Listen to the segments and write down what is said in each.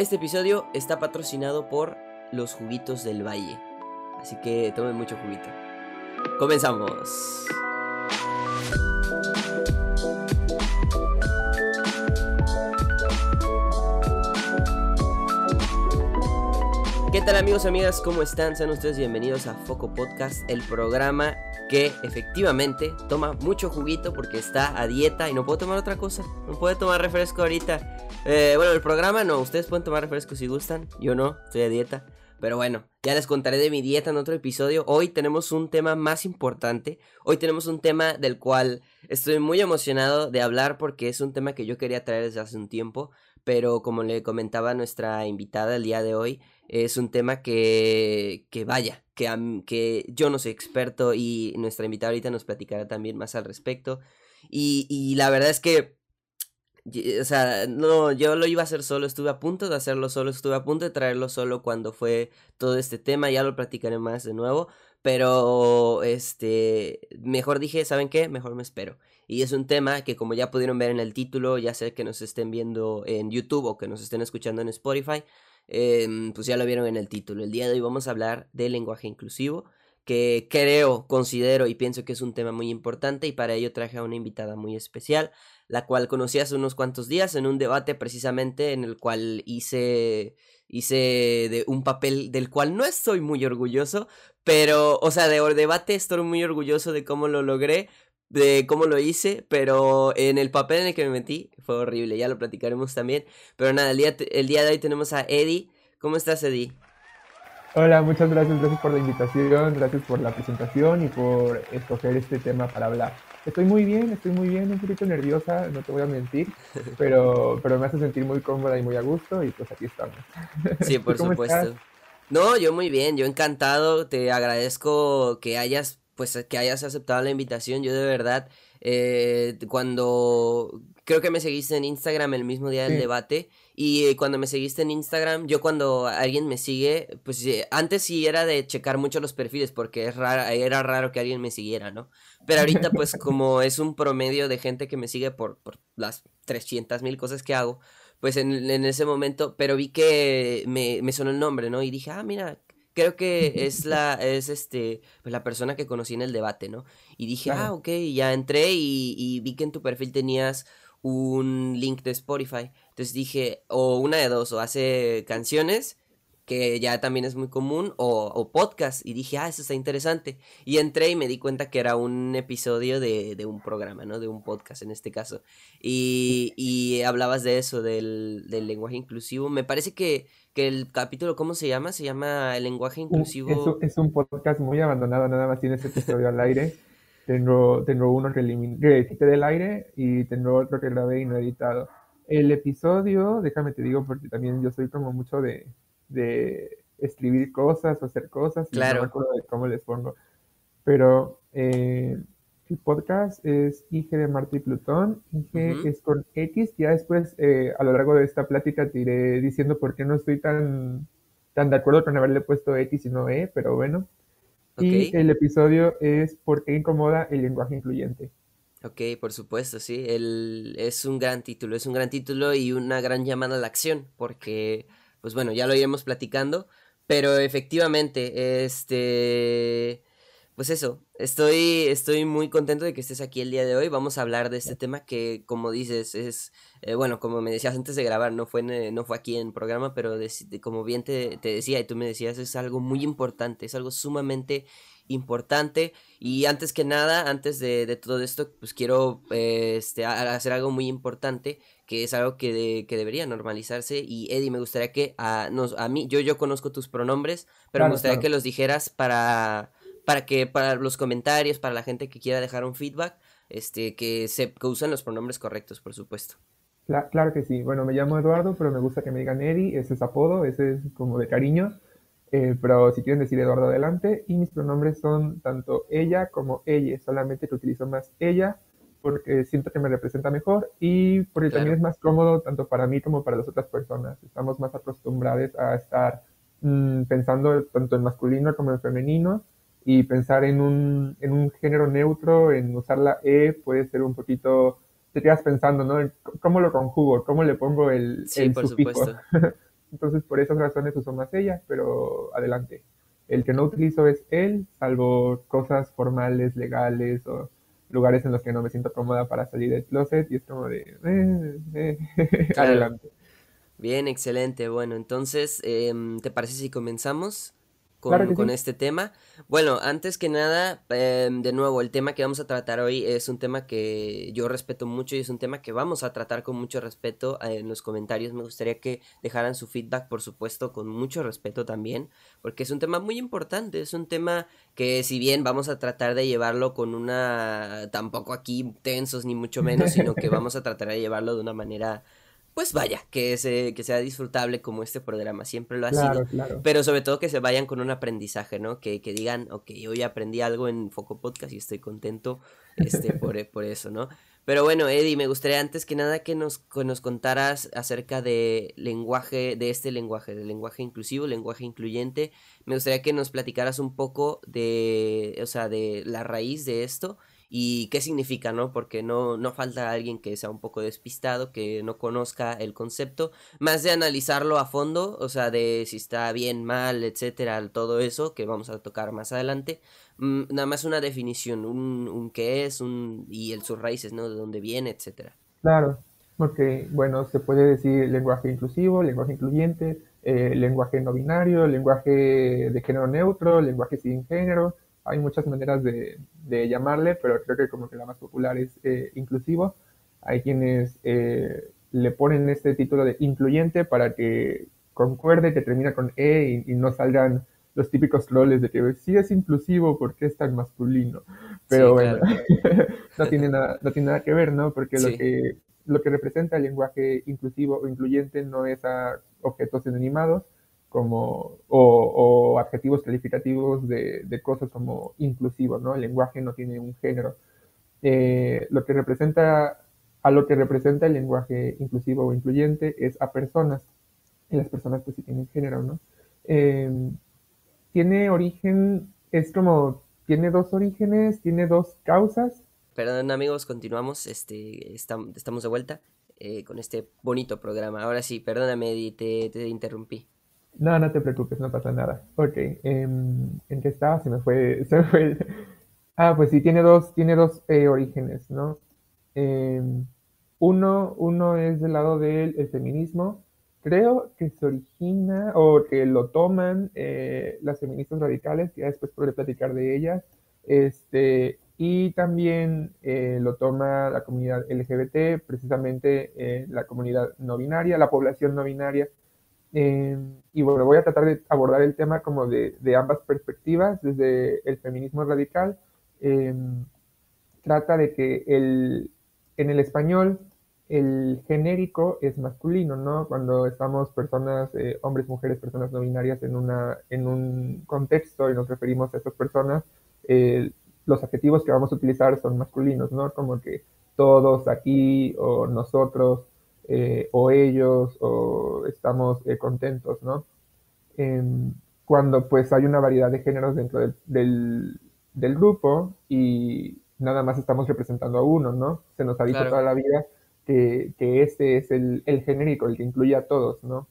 Este episodio está patrocinado por los juguitos del valle. Así que tomen mucho juguito. Comenzamos. ¿Qué tal amigos y amigas? ¿Cómo están? Sean ustedes bienvenidos a Foco Podcast, el programa que efectivamente toma mucho juguito porque está a dieta y no puedo tomar otra cosa. No puedo tomar refresco ahorita. Eh, bueno, el programa no, ustedes pueden tomar refresco si gustan. Yo no, estoy a dieta. Pero bueno, ya les contaré de mi dieta en otro episodio. Hoy tenemos un tema más importante. Hoy tenemos un tema del cual estoy muy emocionado de hablar porque es un tema que yo quería traer desde hace un tiempo. Pero como le comentaba nuestra invitada el día de hoy, es un tema que, que vaya, que, que yo no soy experto y nuestra invitada ahorita nos platicará también más al respecto. Y la verdad es que, o sea, no, yo lo iba a hacer solo, estuve a punto de hacerlo solo, estuve a punto de traerlo solo cuando fue todo este tema, ya lo platicaré más de nuevo, pero este, mejor dije, ¿saben qué? Mejor me espero. Y es un tema que como ya pudieron ver en el título, ya sé que nos estén viendo en YouTube o que nos estén escuchando en Spotify, Em, pues ya lo vieron en el título. El día de hoy vamos a hablar del lenguaje inclusivo, que creo, considero y pienso que es un tema muy importante y para ello traje a una invitada muy especial, la cual conocí hace unos cuantos días en un debate precisamente en el cual hice hice de un papel del cual no estoy muy orgulloso, pero, o sea, de debate estoy muy orgulloso de cómo lo logré, de cómo lo hice, pero en el papel en el que me metí fue horrible, ya lo platicaremos también. Pero nada, el día, el día de hoy tenemos a Eddie. ¿Cómo estás, Eddie? Hola, muchas gracias, gracias por la invitación, gracias por la presentación y por escoger este tema para hablar. Estoy muy bien, estoy muy bien, un poquito nerviosa, no te voy a mentir, pero, pero me hace sentir muy cómoda y muy a gusto y pues aquí estamos. Sí, por supuesto. No, yo muy bien, yo encantado, te agradezco que hayas pues que hayas aceptado la invitación. Yo de verdad, eh, cuando creo que me seguiste en Instagram el mismo día del debate y cuando me seguiste en Instagram, yo cuando alguien me sigue, pues antes sí era de checar mucho los perfiles porque es raro, era raro que alguien me siguiera, ¿no? Pero ahorita pues como es un promedio de gente que me sigue por, por las 300 mil cosas que hago, pues en, en, ese momento, pero vi que me, me sonó el nombre, ¿no? Y dije, ah, mira, creo que es la, es este, pues la persona que conocí en el debate, ¿no? Y dije, ah, ok, ya entré y, vi que en tu perfil tenías un link de Spotify. Entonces dije, o una de dos, o hace canciones que ya también es muy común, o, podcast, y dije, ah, eso está interesante. Y entré y me di cuenta que era un episodio de, de un programa, ¿no? De un podcast en este caso. Y, y hablabas de eso, del, del, lenguaje inclusivo. Me parece que, que, el capítulo, ¿cómo se llama? Se llama El lenguaje inclusivo. Es, es un podcast muy abandonado, nada más tiene ese episodio al aire. Tengo, tengo uno que, que del aire y tengo otro que grabé y no editado. El episodio, déjame te digo, porque también yo soy como mucho de, de escribir cosas o hacer cosas. Claro. no me acuerdo de cómo les pongo. Pero eh, el podcast es IG de Marte y Plutón. IG es con X. Ya después, eh, a lo largo de esta plática, te iré diciendo por qué no estoy tan, tan de acuerdo con haberle puesto X y no E, pero bueno. Y el episodio es ¿Por qué incomoda el lenguaje incluyente? Ok, por supuesto, sí. El, es un gran título, es un gran título y una gran llamada a la acción, porque pues bueno, ya lo iremos platicando, pero efectivamente, este, pues eso, estoy, estoy muy contento de que estés aquí el día de hoy, vamos a hablar de este tema que, como dices, es, eh, bueno, como me decías antes de grabar, no fue, no fue aquí en programa, pero como bien te, te decía y tú me decías, es algo muy importante, es algo sumamente importante. Y antes que nada, antes de, todo esto, pues quiero eh, este, hacer algo muy importante, que es algo que, que debería normalizarse. Y Eddie, me gustaría que a, nos, a mí, yo, yo conozco tus pronombres, pero me gustaría que los dijeras para, para que, para los comentarios, para la gente que quiera dejar un feedback, este, que se que usen los pronombres correctos, por supuesto. Claro que sí. Bueno, me llamo Eduardo, pero me gusta que me digan Eddie, ese es apodo, ese es como de cariño. Eh, pero si quieren decir Eduardo adelante, y mis pronombres son tanto ella como ella, solamente que utilizo más ella porque siento que me representa mejor y porque también es más cómodo tanto para mí como para las otras personas. Estamos más acostumbrados a estar mm, pensando tanto en masculino como en femenino y pensar en un, en un género neutro, en usar la E puede ser un poquito, te quedas pensando, ¿no? ¿Cómo lo conjugo? ¿Cómo le pongo el, sí, por Supuesto. Entonces, por esas razones uso más ella, pero adelante. El que no utilizo es él, salvo cosas formales, legales o lugares en los que no me siento cómoda para salir del closet y es como de... Eh, eh, adelante. Bien, excelente. Bueno, entonces, em, ¿te parece si comenzamos? Con, este tema. Bueno, antes que nada, em, de nuevo, el tema que vamos a tratar hoy es un tema que yo respeto mucho y es un tema que vamos a tratar con mucho respeto eh, en los comentarios. Me gustaría que dejaran su feedback, por supuesto, con mucho respeto también, porque es un tema muy importante, es un tema que si bien vamos a tratar de llevarlo con una, tampoco aquí tensos ni mucho menos, sino que vamos a tratar de llevarlo de una manera pues vaya, que, se, que sea disfrutable como este programa, siempre lo ha sido, pero sobre todo que se vayan con un aprendizaje, ¿no? Que, que digan, ok, hoy aprendí algo en Foco Podcast y estoy contento este, por, por eso, ¿no? Pero bueno, Eddie, me gustaría antes que nada que nos, nos contaras acerca de lenguaje, de este lenguaje, del lenguaje inclusivo, lenguaje incluyente. Me gustaría que nos platicaras un poco de, o sea, de la raíz de esto y qué significa, ¿no? Porque no, no falta alguien que sea un poco despistado, que no conozca el concepto, más de analizarlo a fondo, o sea, de si está bien, mal, etcétera, todo eso que vamos a tocar más adelante. Mm, nada más una definición, un, un qué es, un y el sus raíces, ¿no? De dónde viene, etcétera. Claro, porque, bueno, se puede decir lenguaje inclusivo, lenguaje incluyente, eh, lenguaje no binario, lenguaje de género neutro, lenguaje sin género, hay muchas maneras de, llamarle, pero creo que como que la más popular es eh, inclusivo. Hay quienes eh, le ponen este título de incluyente para que concuerde, que termina con E y, no salgan los típicos troles de que sí es inclusivo porque es tan masculino. Pero bueno, no, tiene nada, no tiene nada que ver, ¿no? Porque lo, que, lo que representa el lenguaje inclusivo o incluyente no es a objetos inanimados, como, o, adjetivos calificativos de, cosas como inclusivo, ¿no? El lenguaje no tiene un género. Eh, lo que representa, a lo que representa el lenguaje inclusivo o incluyente es a personas, y las personas pues sí tienen género, ¿no? Em, tiene origen, es como, tiene dos orígenes, tiene dos causas. Perdón amigos, continuamos, este, estamos de vuelta eh, con este bonito programa. Ahora sí, perdóname, te, te interrumpí. No, no te preocupes, no pasa nada. Ok, em, ¿en qué estaba? Se me fue. Ah, pues sí, tiene dos, tiene dos eh, orígenes, ¿no? Em, uno, uno es del lado del feminismo. Creo que se origina o que lo toman eh, las feministas radicales, ya después podré platicar de ellas. Este, y también eh, lo toma la comunidad LGBT, precisamente la comunidad no binaria, la población no binaria eh, y bueno, voy a tratar de abordar el tema como de, ambas perspectivas, desde el feminismo radical. Eh, trata de que el, en el español el genérico es masculino, ¿no? Cuando estamos personas, eh, hombres, mujeres, personas no binarias en, una, en un contexto y nos referimos a estas personas, los adjetivos que vamos a utilizar son masculinos, ¿no? Como que todos aquí o nosotros eh, o ellos o estamos eh, contentos, ¿no? Em, cuando pues hay una variedad de géneros dentro del, del, grupo y nada más estamos representando a uno, ¿no? Se nos ha dicho toda la vida que, que este es el, el, genérico, el que incluye a todos, ¿no?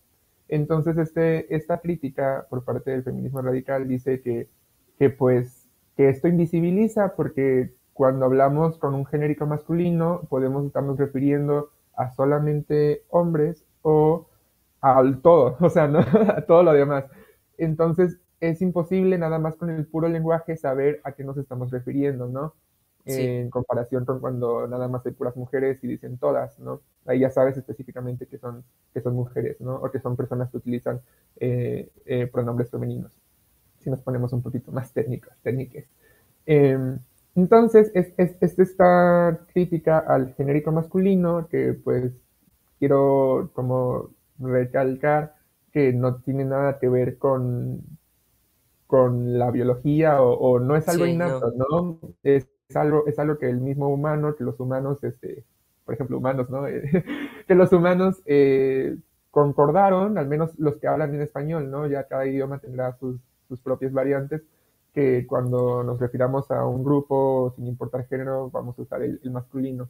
Entonces este, esta crítica por parte del feminismo radical dice que, que pues que esto invisibiliza porque cuando hablamos con un genérico masculino podemos estarnos refiriendo a solamente hombres o al todo, o sea, ¿no? a todo lo demás. Entonces, es imposible nada más con el puro lenguaje saber a qué nos estamos refiriendo, ¿no? En comparación con cuando nada más hay puras mujeres y dicen todas, ¿no? Ahí ya sabes específicamente que son, que son mujeres, ¿no? O que son personas que utilizan eh, eh, pronombres femeninos. Si nos ponemos un poquito más técnicos, técnicas. Em, entonces, es, esta crítica al genérico masculino que pues quiero como recalcar que no tiene nada que ver con, con la biología o, no es algo innato, no. Es, algo, es algo que el mismo humano, que los humanos, este, por ejemplo, humanos, ¿no? que los humanos eh, concordaron, al menos los que hablan en español, ¿no? Ya cada idioma tendrá sus, sus propias variantes, que cuando nos refiramos a un grupo, sin importar género, vamos a usar el, masculino.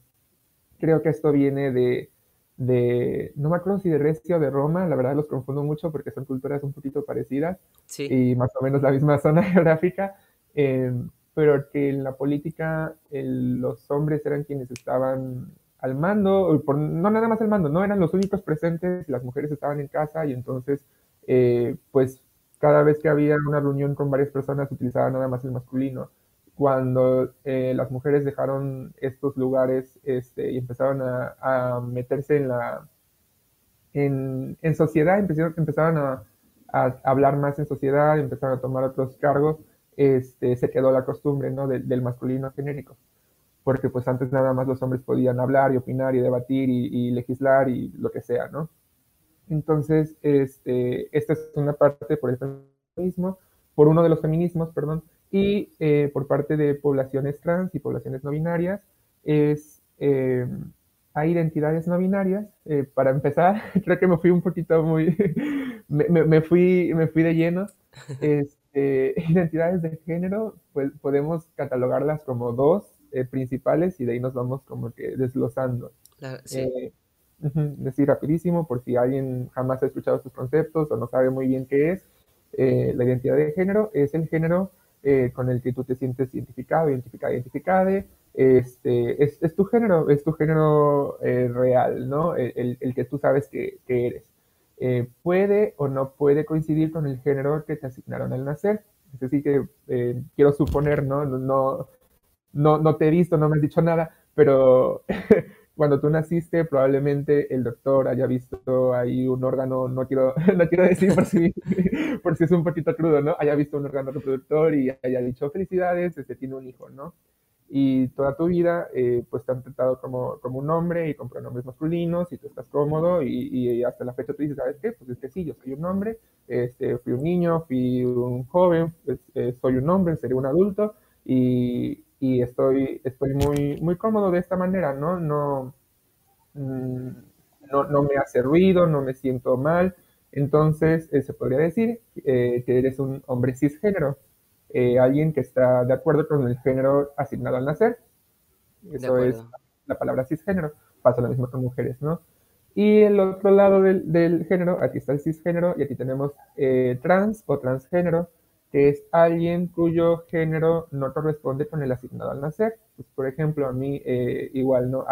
Creo que esto viene de, de, no me acuerdo si de Recio o de Roma, la verdad los confundo mucho porque son culturas un poquito parecidas y más o menos la misma zona geográfica, em, pero que en la política los hombres eran quienes estaban al mando, por, no nada más al mando, no eran los únicos presentes, las mujeres estaban en casa y entonces, eh, pues cada vez que había una reunión con varias personas utilizaban nada más el masculino cuando eh, las mujeres dejaron estos lugares este, y empezaron a, meterse en la en, sociedad, empezaron, a, hablar más en sociedad, empezaron a tomar otros cargos, este, se quedó la costumbre ¿no? del masculino genérico. Porque pues antes nada más los hombres podían hablar y opinar y debatir y, legislar y lo que sea, ¿no? Entonces, este, esta es una parte por el feminismo, por uno de los feminismos, perdón, y eh, por parte de poblaciones trans y poblaciones no binarias es eh, hay identidades no binarias. Eh, para empezar, creo que me fui un poquito muy, me, fui, me fui de lleno. Este, identidades de género, pues podemos catalogarlas como dos principales y de ahí nos vamos como que desglosando. Decir rapidísimo, por si alguien jamás ha escuchado estos conceptos o no sabe muy bien qué es, la identidad de género es el género eh, con el que tú te sientes identificado, identificada, identificada, este, es, es, tu género, es tu género eh, real, ¿no? El, el, que tú sabes que, que eres. Eh, puede o no puede coincidir con el género que te asignaron al nacer. Es decir, que quiero suponer, ¿no? No, no, no te he visto, no me has dicho nada, pero cuando tú naciste, probablemente el doctor haya visto ahí un órgano, no quiero, no quiero decir por si, por si es un poquito crudo, ¿no? Haya visto un órgano reproductor y haya dicho felicidades, este tiene un hijo, ¿no? Y toda tu vida, eh, pues te han tratado como, como un hombre y con pronombres masculinos y tú estás cómodo y, y, hasta la fecha tú dices, ¿sabes qué? Pues es que sí, yo soy un hombre, este, fui un niño, fui un joven, pues, eh, soy un hombre, seré un adulto y, y estoy, estoy muy, muy cómodo de esta manera, ¿no? No, mm, no, no me hace ruido, no me siento mal. Entonces, eh, se podría decir eh, que eres un hombre cisgénero, eh, alguien que está de acuerdo con el género asignado al nacer. Eso es la palabra cisgénero. Pasa lo mismo con mujeres, ¿no? Y el otro lado del, del género, aquí está el cisgénero y aquí tenemos trans o transgénero, que es alguien cuyo género no corresponde con el asignado al nacer. Pues, por ejemplo, a mí eh, igual, ¿no?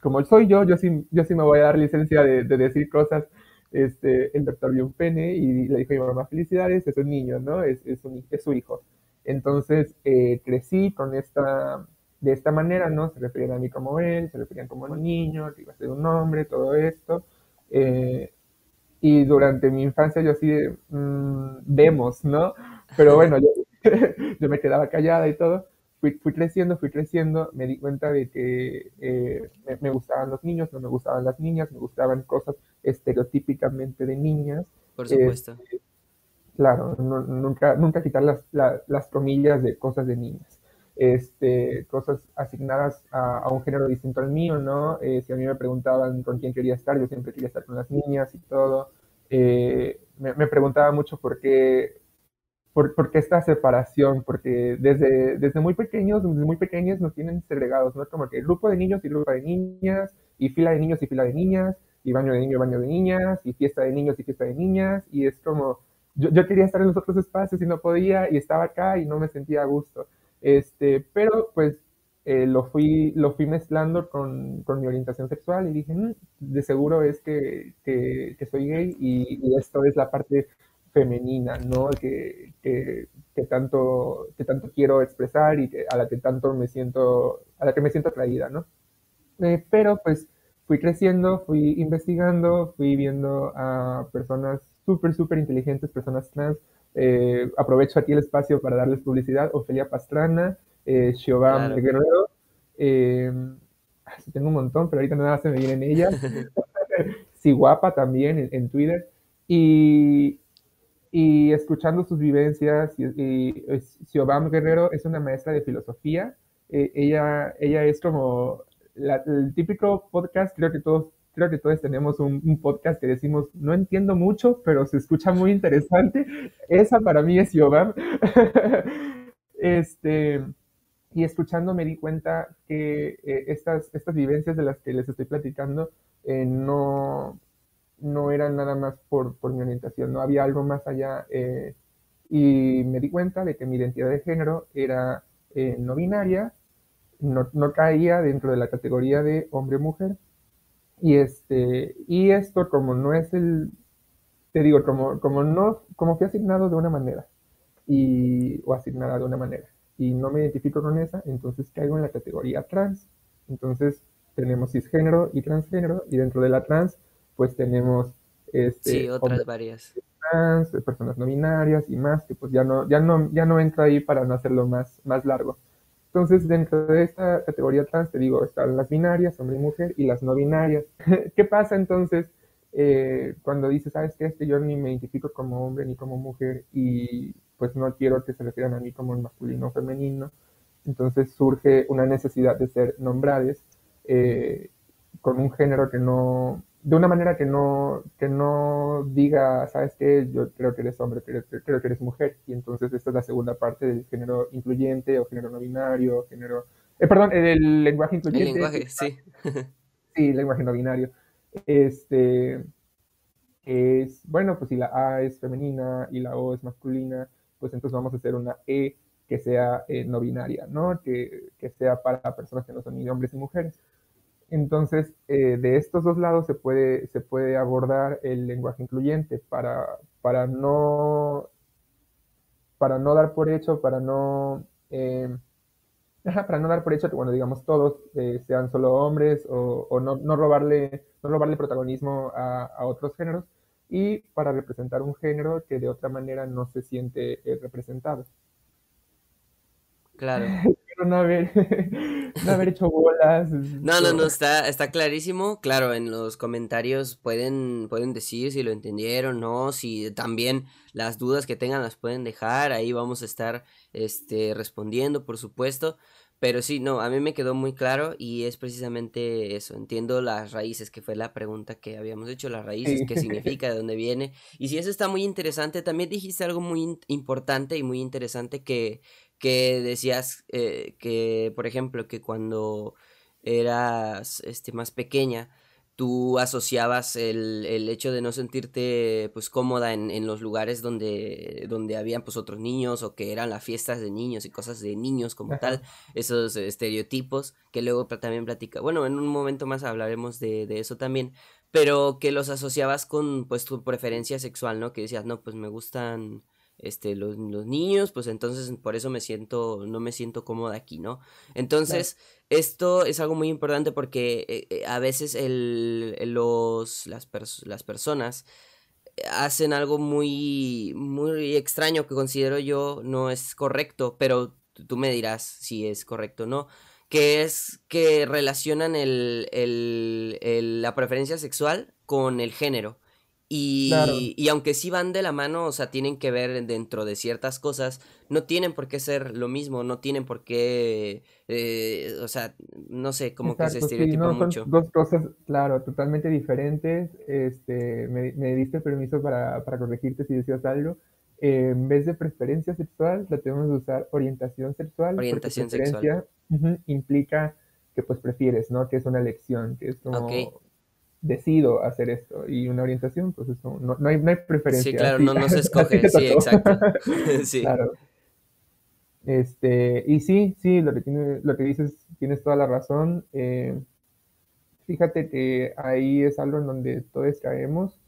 como soy yo, yo sí, yo sí me voy a dar licencia de, decir cosas. Este, el doctor vio un pene y le dijo a mi mamá, felicidades, es un niño, ¿no? Es, es, su hijo. Entonces, eh, crecí con esta, de esta manera, ¿no? Se referían a mí como él, se referían como un niño, que iba a ser un hombre, todo esto. Eh, y durante mi infancia yo así mm, vemos, ¿no? Pero bueno, yo, me quedaba callada y todo. Fui, fui, creciendo, fui creciendo, me di cuenta de que eh, me, gustaban los niños, no me gustaban las niñas, me gustaban cosas estereotípicamente de niñas. Por supuesto. Este, claro, nunca, nunca quitar las, las comillas de cosas de niñas. Este, cosas asignadas a, un género distinto al mío, ¿no? Eh, si a mí me preguntaban con quién quería estar, yo siempre quería estar con las niñas y todo. Eh, me, me, preguntaba mucho por qué, por, qué esta separación, porque desde, desde muy pequeños, desde muy pequeños nos tienen segregados, ¿no? Como que grupo de niños y grupo de niñas, y fila de niños y fila de niñas, y baño de niño y baño de niñas, y fiesta de niños y fiesta de niñas, y es como, yo, yo quería estar en los otros espacios y no podía, y estaba acá y no me sentía a gusto. Este, pero pues eh, lo, fui, lo fui mezclando con, con, mi orientación sexual y dije, mm, de seguro es que, que, que soy gay y, y, esto es la parte femenina, ¿no? Que, que, que, tanto, que tanto quiero expresar y que, a la que tanto me siento, a la que me siento atraída, ¿no? Eh, pero pues fui creciendo, fui investigando, fui viendo a personas súper, súper inteligentes, personas trans. Eh, aprovecho aquí el espacio para darles publicidad. Ofelia Pastrana, eh, Giovanni Guerrero. Eh, tengo un montón, pero ahorita nada se me vienen ellas. sí, guapa también en, en Twitter. Y, y escuchando sus vivencias, y, y, Guerrero es una maestra de filosofía. Eh, ella, ella es como el típico podcast, creo que todos, creo que todos tenemos un, podcast que decimos, no entiendo mucho, pero se escucha muy interesante. Esa para mí es Siobam. este, y escuchando me di cuenta que eh, estas, estas vivencias de las que les estoy platicando eh, no, no era nada más por, por, mi orientación, no había algo más allá. Eh, y me di cuenta de que mi identidad de género era eh, no binaria, no, no, caía dentro de la categoría de hombre-mujer. Y, este, y esto como no es el, te digo, como, como, no, como fui asignado de una manera, y, o asignada de una manera, y no me identifico con esa, entonces caigo en la categoría trans. Entonces tenemos cisgénero y transgénero, y dentro de la trans, pues tenemos este, sí, otras varias trans, personas no binarias y más, que pues ya no, ya no, ya no entra ahí para no hacerlo más, más largo. Entonces, dentro de esta categoría trans, te digo, están las binarias, hombre y mujer, y las no binarias. ¿Qué pasa entonces eh, cuando dices, sabes que yo ni me identifico como hombre ni como mujer y pues no quiero que se refieran a mí como masculino o femenino? Entonces surge una necesidad de ser nombrades eh, con un género que no, de una manera que no, que no diga, ¿sabes qué? Yo creo que eres hombre, creo, creo, que eres mujer. Y entonces esta es la segunda parte del género incluyente o género no binario, género... Eh, perdón, el lenguaje incluyente. El lenguaje, sí. sí, lenguaje no binario. Este, es, bueno, pues si la A es femenina y la O es masculina, pues entonces vamos a hacer una E que sea eh, no binaria, ¿no? Que, que sea para personas que no son ni hombres ni mujeres. Entonces, eh, de estos dos lados se puede, se puede abordar el lenguaje incluyente para, para, no, para no dar por hecho, para no, eh, para no dar por hecho que, bueno, digamos, todos eh, sean solo hombres o, o no, no, robarle, no robarle protagonismo a, a, otros géneros y para representar un género que de otra manera no se siente representado. Claro. no haber, no haber hecho bolas. No, no, no, está, está clarísimo. Claro, en los comentarios pueden, pueden decir si lo entendieron, ¿no? Si también las dudas que tengan las pueden dejar. Ahí vamos a estar este, respondiendo, por supuesto. Pero sí, no, a mí me quedó muy claro y es precisamente eso. Entiendo las raíces, que fue la pregunta que habíamos hecho, las raíces, qué significa, de dónde viene. Y si eso está muy interesante, también dijiste algo muy importante y muy interesante que que decías eh, que, por ejemplo, que cuando eras este, más pequeña, tú asociabas el, el, hecho de no sentirte pues cómoda en, en, los lugares donde, donde habían pues otros niños o que eran las fiestas de niños y cosas de niños como tal, esos estereotipos que luego también platica, bueno, en un momento más hablaremos de, de, eso también, pero que los asociabas con pues tu preferencia sexual, ¿no? Que decías, no, pues me gustan este, los, los, niños, pues entonces por eso me siento, no me siento cómoda aquí, ¿no? Entonces, esto es algo muy importante porque eh, eh, a veces el, los, las, las personas hacen algo muy, muy extraño que considero yo no es correcto, pero tú me dirás si es correcto o no, que es que relacionan el, el, el, la preferencia sexual con el género. Y, y, aunque sí van de la mano, o sea, tienen que ver dentro de ciertas cosas, no tienen por qué ser lo mismo, no tienen por qué, eh, o sea, no sé, como que se estereotipa sí, no, mucho. Son dos cosas, claro, totalmente diferentes. Este, me, me diste permiso para, para, corregirte si decías algo. Eh, en vez de preferencia sexual, tratemos de usar orientación sexual. Orientación sexual. Uh -huh, implica que pues prefieres, ¿no? Que es una elección, que es como... Okay decido hacer esto y una orientación, pues eso, no, no, hay, no hay preferencia. Sí, claro, no, no se escoge, sí, exacto. sí. Claro. Este, y sí, sí, lo que, tiene, lo que dices, tienes toda la razón. Eh, fíjate que ahí es algo en donde todos caemos,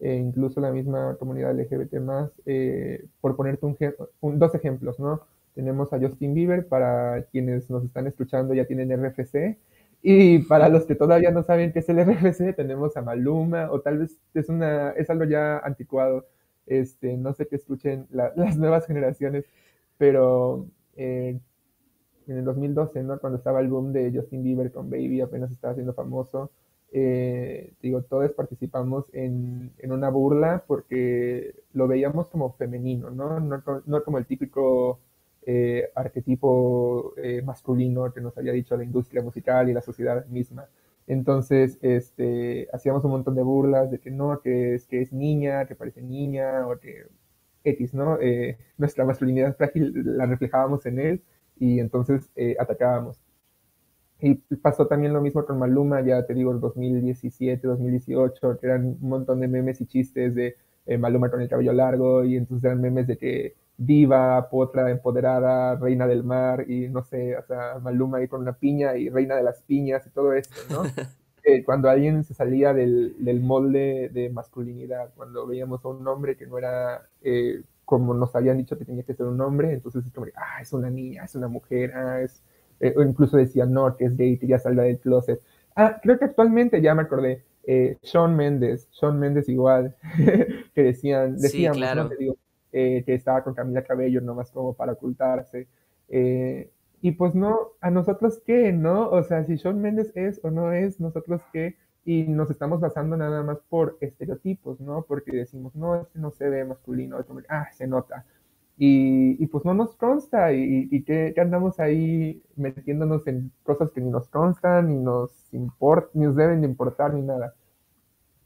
eh, incluso la misma comunidad LGBT más, eh, por ponerte un, un, dos ejemplos, ¿no? Tenemos a Justin Bieber, para quienes nos están escuchando ya tienen RFC, y para los que todavía no saben qué es el RFC, tenemos a Maluma, o tal vez es, una, es algo ya anticuado, este, no sé qué escuchen la, las nuevas generaciones, pero eh, en el 2012, ¿no? cuando estaba el boom de Justin Bieber con Baby, apenas estaba siendo famoso, eh, digo, todos participamos en, en, una burla porque lo veíamos como femenino, ¿no? No, no como el típico eh, arquetipo eh, masculino que nos había dicho la industria musical y la sociedad misma. Entonces, este, hacíamos un montón de burlas de que no, que es, que es niña, que parece niña, o que X, ¿no? Eh, nuestra masculinidad frágil la reflejábamos en él y entonces eh, atacábamos. Y pasó también lo mismo con Maluma, ya te digo, en 2017, 2018, que eran un montón de memes y chistes de eh, Maluma con el cabello largo, y entonces eran memes de que diva, potra, empoderada, reina del mar, y no sé, o sea, Maluma ahí con una piña y reina de las piñas y todo esto, ¿no? Eh, cuando alguien se salía del, del, molde de masculinidad, cuando veíamos a un hombre que no era eh, como nos habían dicho que tenía que ser un hombre, entonces es como, ah, es una niña, es una mujer, ah, es eh, o incluso decían, no, que es gay, que ya salga del closet. Ah, creo que actualmente ya me acordé, Sean Méndez, Sean Méndez igual, que decían, decían, sí, claro. Eh, que estaba con Camila Cabello nomás como para ocultarse. y pues no, a nosotros qué, ¿no? O sea, si Sean Méndez es o no es, nosotros qué, y nos estamos basando nada más por estereotipos, ¿no? Porque decimos, no, este no se ve masculino, ah, se nota. Y, pues no nos consta y, que, andamos ahí metiéndonos en cosas que ni nos constan, ni nos importa, ni nos deben de importar, ni nada.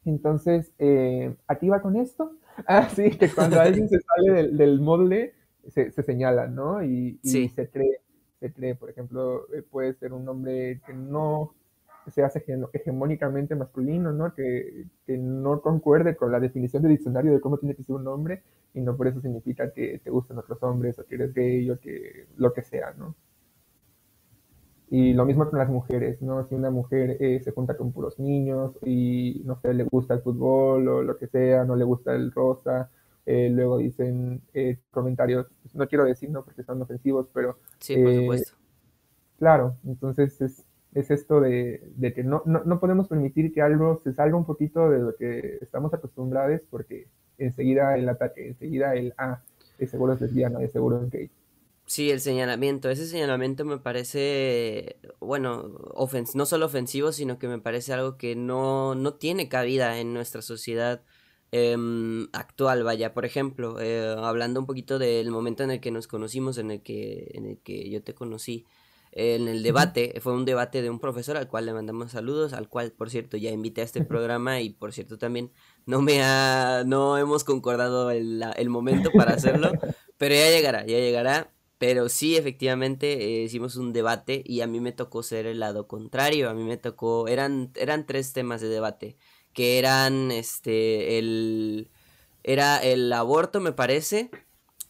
Entonces, eh, ¿a va con esto? Ah, sí, que cuando alguien se sale del, del molde, se, se, señala, ¿no? Y, se cree, se cree, por ejemplo, eh, puede ser un hombre que no se hace hegemónicamente masculino, ¿no? Que, que, no concuerde con la definición de diccionario de cómo tiene que ser un hombre y no por eso significa que te gustan otros hombres o que eres gay o que lo que sea, ¿no? Y lo mismo con las mujeres, ¿no? Si una mujer eh, se junta con puros niños y, no sé, le gusta el fútbol o lo que sea, no le gusta el rosa, eh, luego dicen eh, comentarios, no quiero decir, ¿no? Porque son ofensivos, pero... Sí, por supuesto. Claro, entonces es, es esto de, que no, no, podemos permitir que algo se salga un poquito de lo que estamos acostumbrados porque enseguida el ataque, enseguida el, ah, de seguro es lesbiana, de seguro es gay. Sí, el señalamiento, ese señalamiento me parece, bueno, no solo ofensivo, sino que me parece algo que no, no tiene cabida en nuestra sociedad em, actual, vaya. Por ejemplo, eh, hablando un poquito del momento en el que nos conocimos, en el que, en el que yo te conocí, en el debate, fue un debate de un profesor al cual le mandamos saludos, al cual por cierto ya invité a este programa y por cierto también no me ha, no hemos concordado el, el momento para hacerlo, pero ya llegará, ya llegará. Pero sí, efectivamente, eh, hicimos un debate y a mí me tocó ser el lado contrario. A mí me tocó, eran, eran tres temas de debate, que eran, este, el, era el aborto, me parece,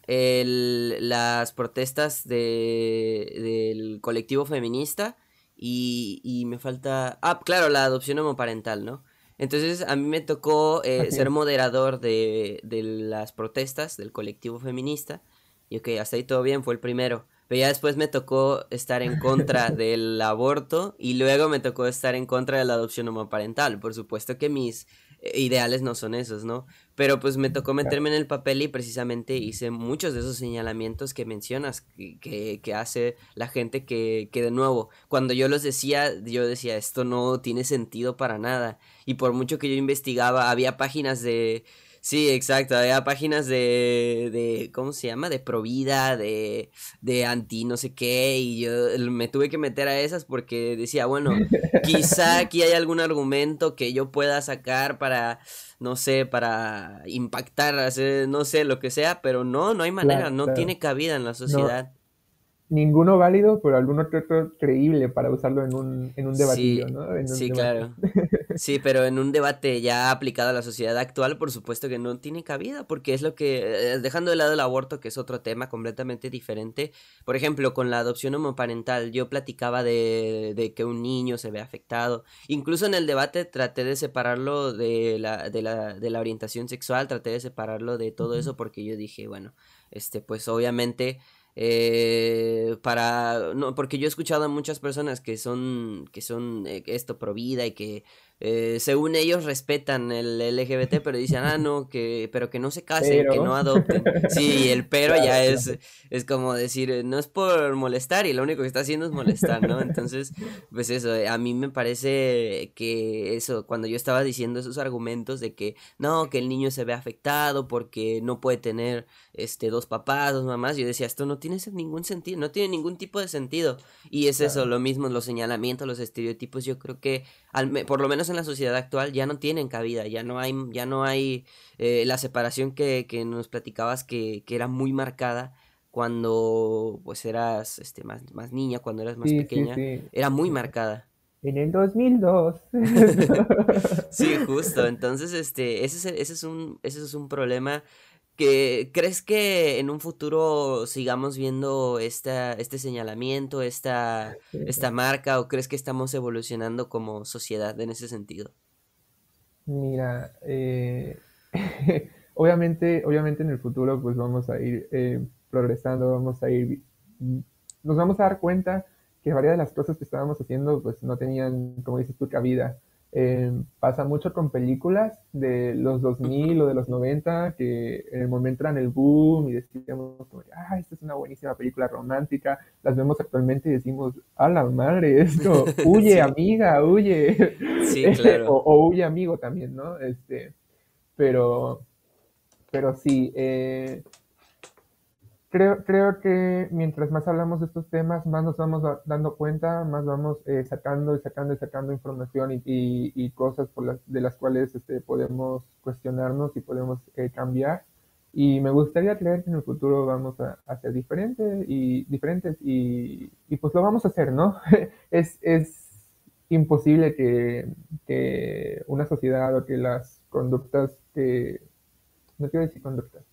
el, las protestas de, del colectivo feminista y, y, me falta... Ah, claro, la adopción homoparental, ¿no? Entonces a mí me tocó eh, ser moderador de, de, las protestas del colectivo feminista y ok, hasta ahí todo bien, fue el primero. Pero ya después me tocó estar en contra del aborto y luego me tocó estar en contra de la adopción homoparental. Por supuesto que mis ideales no son esos, ¿no? Pero pues me tocó meterme en el papel y precisamente hice muchos de esos señalamientos que mencionas, que, que hace la gente que, que de nuevo, cuando yo los decía, yo decía, esto no tiene sentido para nada. Y por mucho que yo investigaba, había páginas de Sí, exacto. Había páginas de, de ¿cómo se llama? De Provida, de, de anti no sé qué, y yo me tuve que meter a esas porque decía, bueno, quizá aquí hay algún argumento que yo pueda sacar para, no sé, para impactar, hacer, no sé, lo que sea, pero no, no hay manera, no tiene cabida en la sociedad ninguno válido, pero alguno otro creíble para usarlo en un, en un debatillo, ¿no? sí, claro. Sí, pero en un debate ya aplicado a la sociedad actual, por supuesto que no tiene cabida, porque es lo que, eh, dejando de lado el aborto, que es otro tema completamente diferente, por ejemplo, con la adopción homoparental, yo platicaba de, de que un niño se ve afectado, incluso en el debate traté de separarlo de la, de la, de la orientación sexual, traté de separarlo de todo eso, porque yo dije, bueno, este, pues obviamente eh, para no porque yo he escuchado a muchas personas que son que son eh, esto pro vida y que eh, según ellos respetan el LGBT, pero dicen, ah, no, que, pero que no se casen, que no adopten. Sí, el pero ya es, es como decir, eh, no es por molestar y lo único que está haciendo es molestar, ¿no? Entonces, pues eso, a mí me parece que eso, cuando yo estaba diciendo esos argumentos de que no, que el niño se ve afectado porque no puede tener este dos papás, dos mamás, yo decía, esto no tiene ningún sentido, no tiene ningún tipo de sentido. Y es eso, lo mismo, los señalamientos, los estereotipos, yo creo que al, por lo menos en la sociedad actual ya no tienen cabida, ya no hay, ya no hay eh, la separación que, que nos platicabas que, que, era muy marcada, cuando pues eras este, más, más niña, cuando eras más pequeña, era muy marcada. En el 2002. sí, justo. Entonces, este, ese es, ese es, un, ese es un problema que crees que en un futuro sigamos viendo esta, este señalamiento, esta, esta marca, o crees que estamos evolucionando como sociedad en ese sentido? Mira, eh, obviamente, obviamente en el futuro pues vamos a ir eh, progresando, vamos a ir, nos vamos a dar cuenta que varias de las cosas que estábamos haciendo pues no tenían, como dices tú, cabida. Eh, pasa mucho con películas de los 2000 o de los 90 que en el momento eran el boom y decíamos, ah, esta es una buenísima película romántica. Las vemos actualmente y decimos, a la madre, esto, huye amiga, huye. Sí, claro. o, huye amigo también, ¿no? Este, pero, pero sí, eh, creo, creo que mientras más hablamos de estos temas, más nos vamos dando cuenta, más vamos eh, sacando y sacando y sacando información y, cosas por las, de las cuales este, podemos cuestionarnos y podemos eh, cambiar. Y me gustaría creer que en el futuro vamos a, hacer ser diferente y, diferentes y, pues lo vamos a hacer, ¿no? es, imposible que, que una sociedad o que las conductas que, no quiero decir conductas,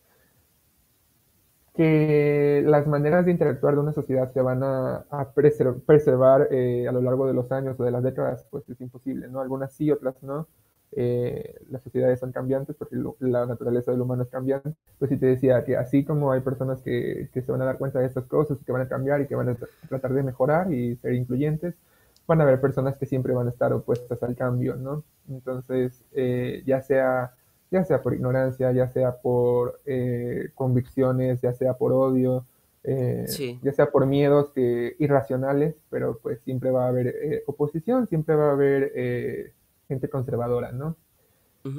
que las maneras de interactuar de una sociedad se van a, preservar eh, a lo largo de los años o de las décadas, pues es imposible, ¿no? Algunas sí, otras no. Eh, las sociedades son cambiantes porque la naturaleza del humano es cambiante. Pues sí te decía que así como hay personas que, que se van a dar cuenta de estas cosas, que van a cambiar y que van a tratar de mejorar y ser incluyentes, van a haber personas que siempre van a estar opuestas al cambio, ¿no? Entonces, eh, ya sea ya sea por ignorancia, ya sea por eh, convicciones, ya sea por odio, eh, ya sea por miedos que, irracionales, pero pues siempre va a haber eh, oposición, siempre va a haber gente conservadora, ¿no?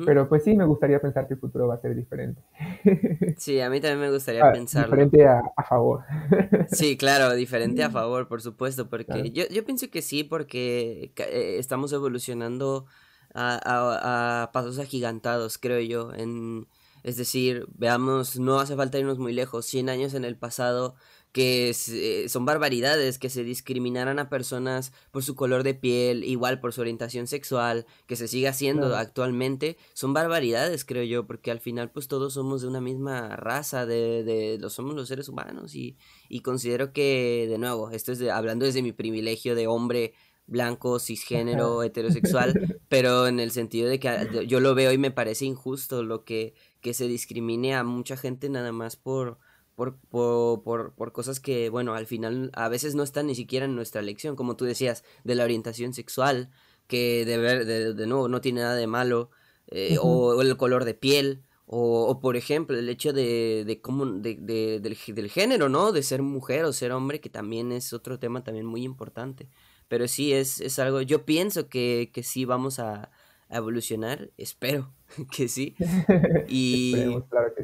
Pero pues sí, me gustaría pensar que el futuro va a ser diferente. Sí, a mí también me gustaría ah, pensarlo. Diferente a, favor. Sí, claro, diferente a favor, por supuesto, porque yo, yo pienso que sí, porque estamos evolucionando a, pasos agigantados, creo yo. En, es decir, veamos, no hace falta irnos muy lejos, 100 años en el pasado que eh, son barbaridades, que se discriminaran a personas por su color de piel, igual por su orientación sexual, que se siga haciendo actualmente, son barbaridades, creo yo, porque al final pues todos somos de una misma raza, de, de los somos los seres humanos y, y considero que, de nuevo, esto es hablando desde mi privilegio de hombre blanco, cisgénero, heterosexual, pero en el sentido de que yo lo veo y me parece injusto lo que, que se discrimine a mucha gente nada más por, por, por, por, cosas que, bueno, al final a veces no están ni siquiera en nuestra elección, como tú decías, de la orientación sexual, que de, ver, de, nuevo no tiene nada de malo, eh, o, el color de piel, o, o, por ejemplo el hecho de, de cómo, de, de, del, del género, ¿no? De ser mujer o ser hombre, que también es otro tema también muy importante. Pero sí, es, es algo, yo pienso que, que sí vamos a, evolucionar, espero que sí. Y,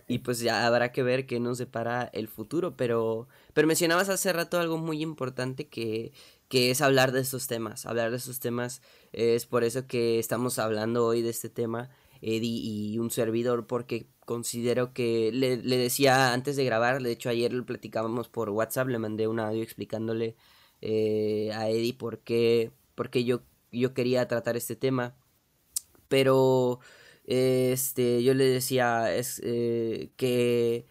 y pues ya habrá que ver qué nos depara el futuro, pero, pero mencionabas hace rato algo muy importante que, que es hablar de estos temas, hablar de estos temas, es por eso que estamos hablando hoy de este tema, Eddie y un servidor, porque considero que le, le decía antes de grabar, de hecho ayer lo platicábamos por WhatsApp, le mandé un audio explicándole eh, a Eddie por qué, yo, yo quería tratar este tema. Pero este, yo le decía es, eh, que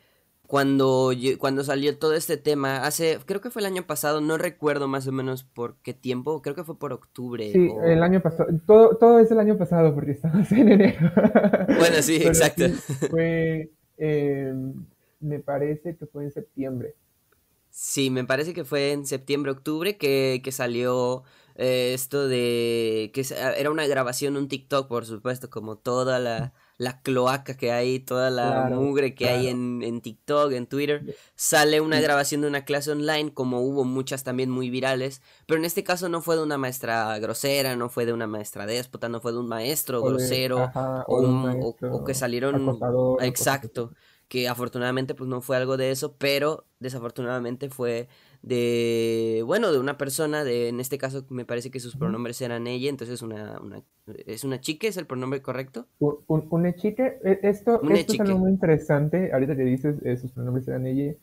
cuando, cuando salió todo este tema, hace, creo que fue el año pasado, no recuerdo más o menos por qué tiempo, creo que fue por octubre. Sí, el año pasado, todo, todo es el año pasado porque estamos en enero. Bueno, sí, exacto. fue, em, me parece que fue en septiembre. Sí, me parece que fue en septiembre, octubre que, que salió eh, esto de que ah, era una grabación, un TikTok, por supuesto, como toda la, la cloaca que hay, toda la mugre que hay en, en, TikTok, en Twitter. Sale una grabación de una clase online, como hubo muchas también muy virales, pero en este caso no fue de una maestra grosera, no fue de una maestra déspota, no fue de un maestro grosero, o, o, que salieron... Exacto que afortunadamente pues no fue algo de eso, pero desafortunadamente fue de, bueno, de una persona, de, en este caso me parece que sus pronombres eran ella, entonces una, una ¿es una chica? ¿Es el pronombre correcto? Un, una chica, e, esto, esto es algo muy interesante, ahorita que dices sus pronombres eran ella,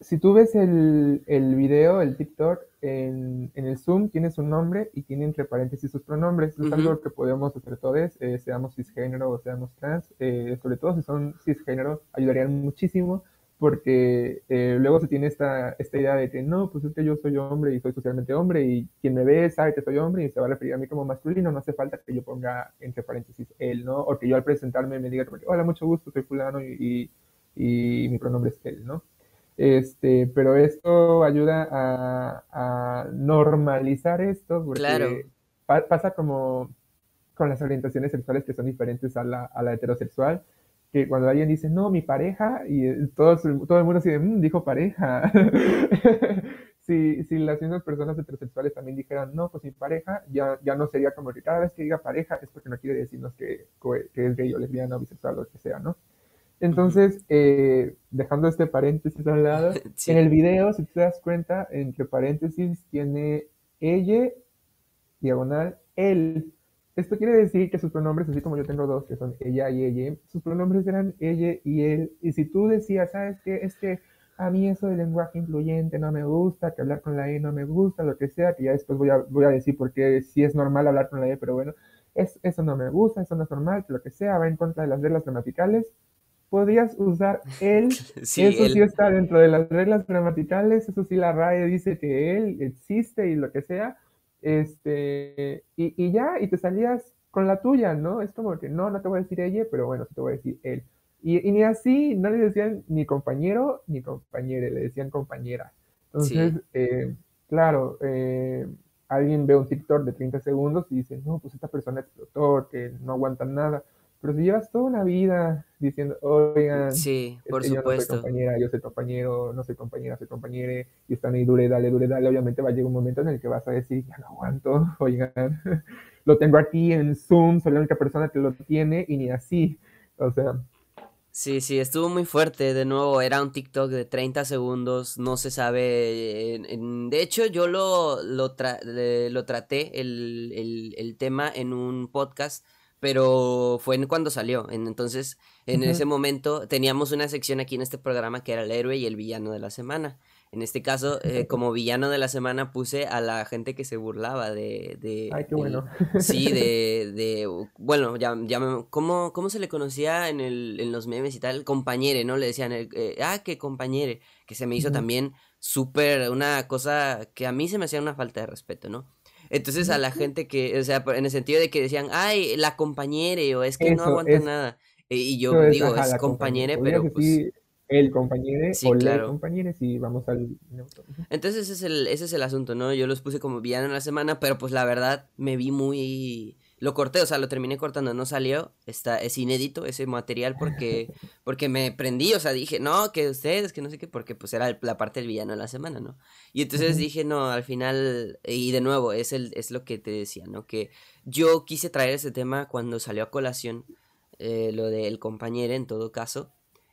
si tú ves el, el video, el TikTok, en, en, el Zoom tiene su nombre y tiene entre paréntesis sus pronombres. Es algo que podemos hacer todos, eh, seamos cisgénero o seamos trans. Eh, sobre todo si son cisgénero, ayudarían muchísimo porque eh, luego se tiene esta, esta idea de que no, pues es que yo soy hombre y soy socialmente hombre y quien me ve sabe que soy hombre y se va a referir a mí como masculino, no hace falta que yo ponga entre paréntesis él, ¿no? O que yo al presentarme me diga, hola, mucho gusto, soy fulano y, y, y mi pronombre es él, ¿no? Este, pero esto ayuda a, normalizar esto, porque pasa como con las orientaciones sexuales que son diferentes a la, a la heterosexual, que cuando alguien dice, no, mi pareja, y eh, todo, todo el mundo dice, mmm, dijo pareja. si, si las mismas personas heterosexuales también dijeran, no, pues mi pareja, ya, ya no sería como que cada vez que diga pareja es porque no quiere decirnos que, que es gay o lesbiana o bisexual o lo que sea, ¿no? Entonces, eh, dejando este paréntesis al lado, en el video, si te das cuenta, entre paréntesis tiene ella, diagonal, él. Esto quiere decir que sus pronombres, así como yo tengo dos, que son ella y ella, sus pronombres eran ella y él. Y si tú decías, ¿sabes qué? Es que a mí eso del lenguaje incluyente no me gusta, que hablar con la E no me gusta, lo que sea, que ya después voy a, voy a decir por qué sí es normal hablar con la E, pero bueno, es, eso no me gusta, eso no es normal, que lo que sea, va en contra de las reglas gramaticales podías usar él. eso sí está dentro de las reglas gramaticales, eso sí la RAE dice que él existe y lo que sea. Este, y, ya, y te salías con la tuya, ¿no? Es como que no, no te voy a decir ella, pero bueno, sí te voy a decir él. Y, ni así, no le decían ni compañero ni compañera, le decían compañera. Entonces, eh, claro, eh, alguien ve un TikTok de 30 segundos y dice, no, pues esta persona explotó, que no aguanta nada. Pero si llevas toda una vida diciendo, oigan, sí, por supuesto. yo no soy compañera, yo soy compañero, no soy compañera, soy compañera, y están ahí, dure, dale, dure, dale, obviamente va a llegar un momento en el que vas a decir, ya no aguanto, oigan, lo tengo aquí en Zoom, soy la única persona que lo tiene, y ni así, o sea. Sí, sí, estuvo muy fuerte, de nuevo, era un TikTok de 30 segundos, no se sabe, de hecho yo lo, lo, lo traté, el, el, el tema, en un podcast, pero fue cuando salió. Entonces, en ese momento teníamos una sección aquí en este programa que era el héroe y el villano de la semana. En este caso, eh, como villano de la semana puse a la gente que se burlaba de... de Ay, qué bueno. sí, de, de... Bueno, ya, ya ¿cómo, ¿cómo, se le conocía en, el, en los memes y tal? Compañere, ¿no? Le decían, eh, ah, que compañere, que se me hizo también súper una cosa que a mí se me hacía una falta de respeto, ¿no? Entonces a la gente que, o sea, en el sentido de que decían, ay, la compañera, o es que no aguanta nada. E, y yo digo, es compañera, pero pues... El compañero o la compañera, si vamos al... Entonces ese es, el, ese es el asunto, ¿no? Yo los puse como villano en la semana, pero pues la verdad me vi muy lo corté, o sea, lo terminé cortando, no salió, está, es inédito ese material porque, porque me prendí, o sea, dije, no, que ustedes, que no sé qué, porque pues era la parte del villano de la semana, ¿no? Y entonces dije, no, al final, y de nuevo, es, el, es lo que te decía, ¿no? Que yo quise traer ese tema cuando salió a colación, eh, lo del compañero en todo caso,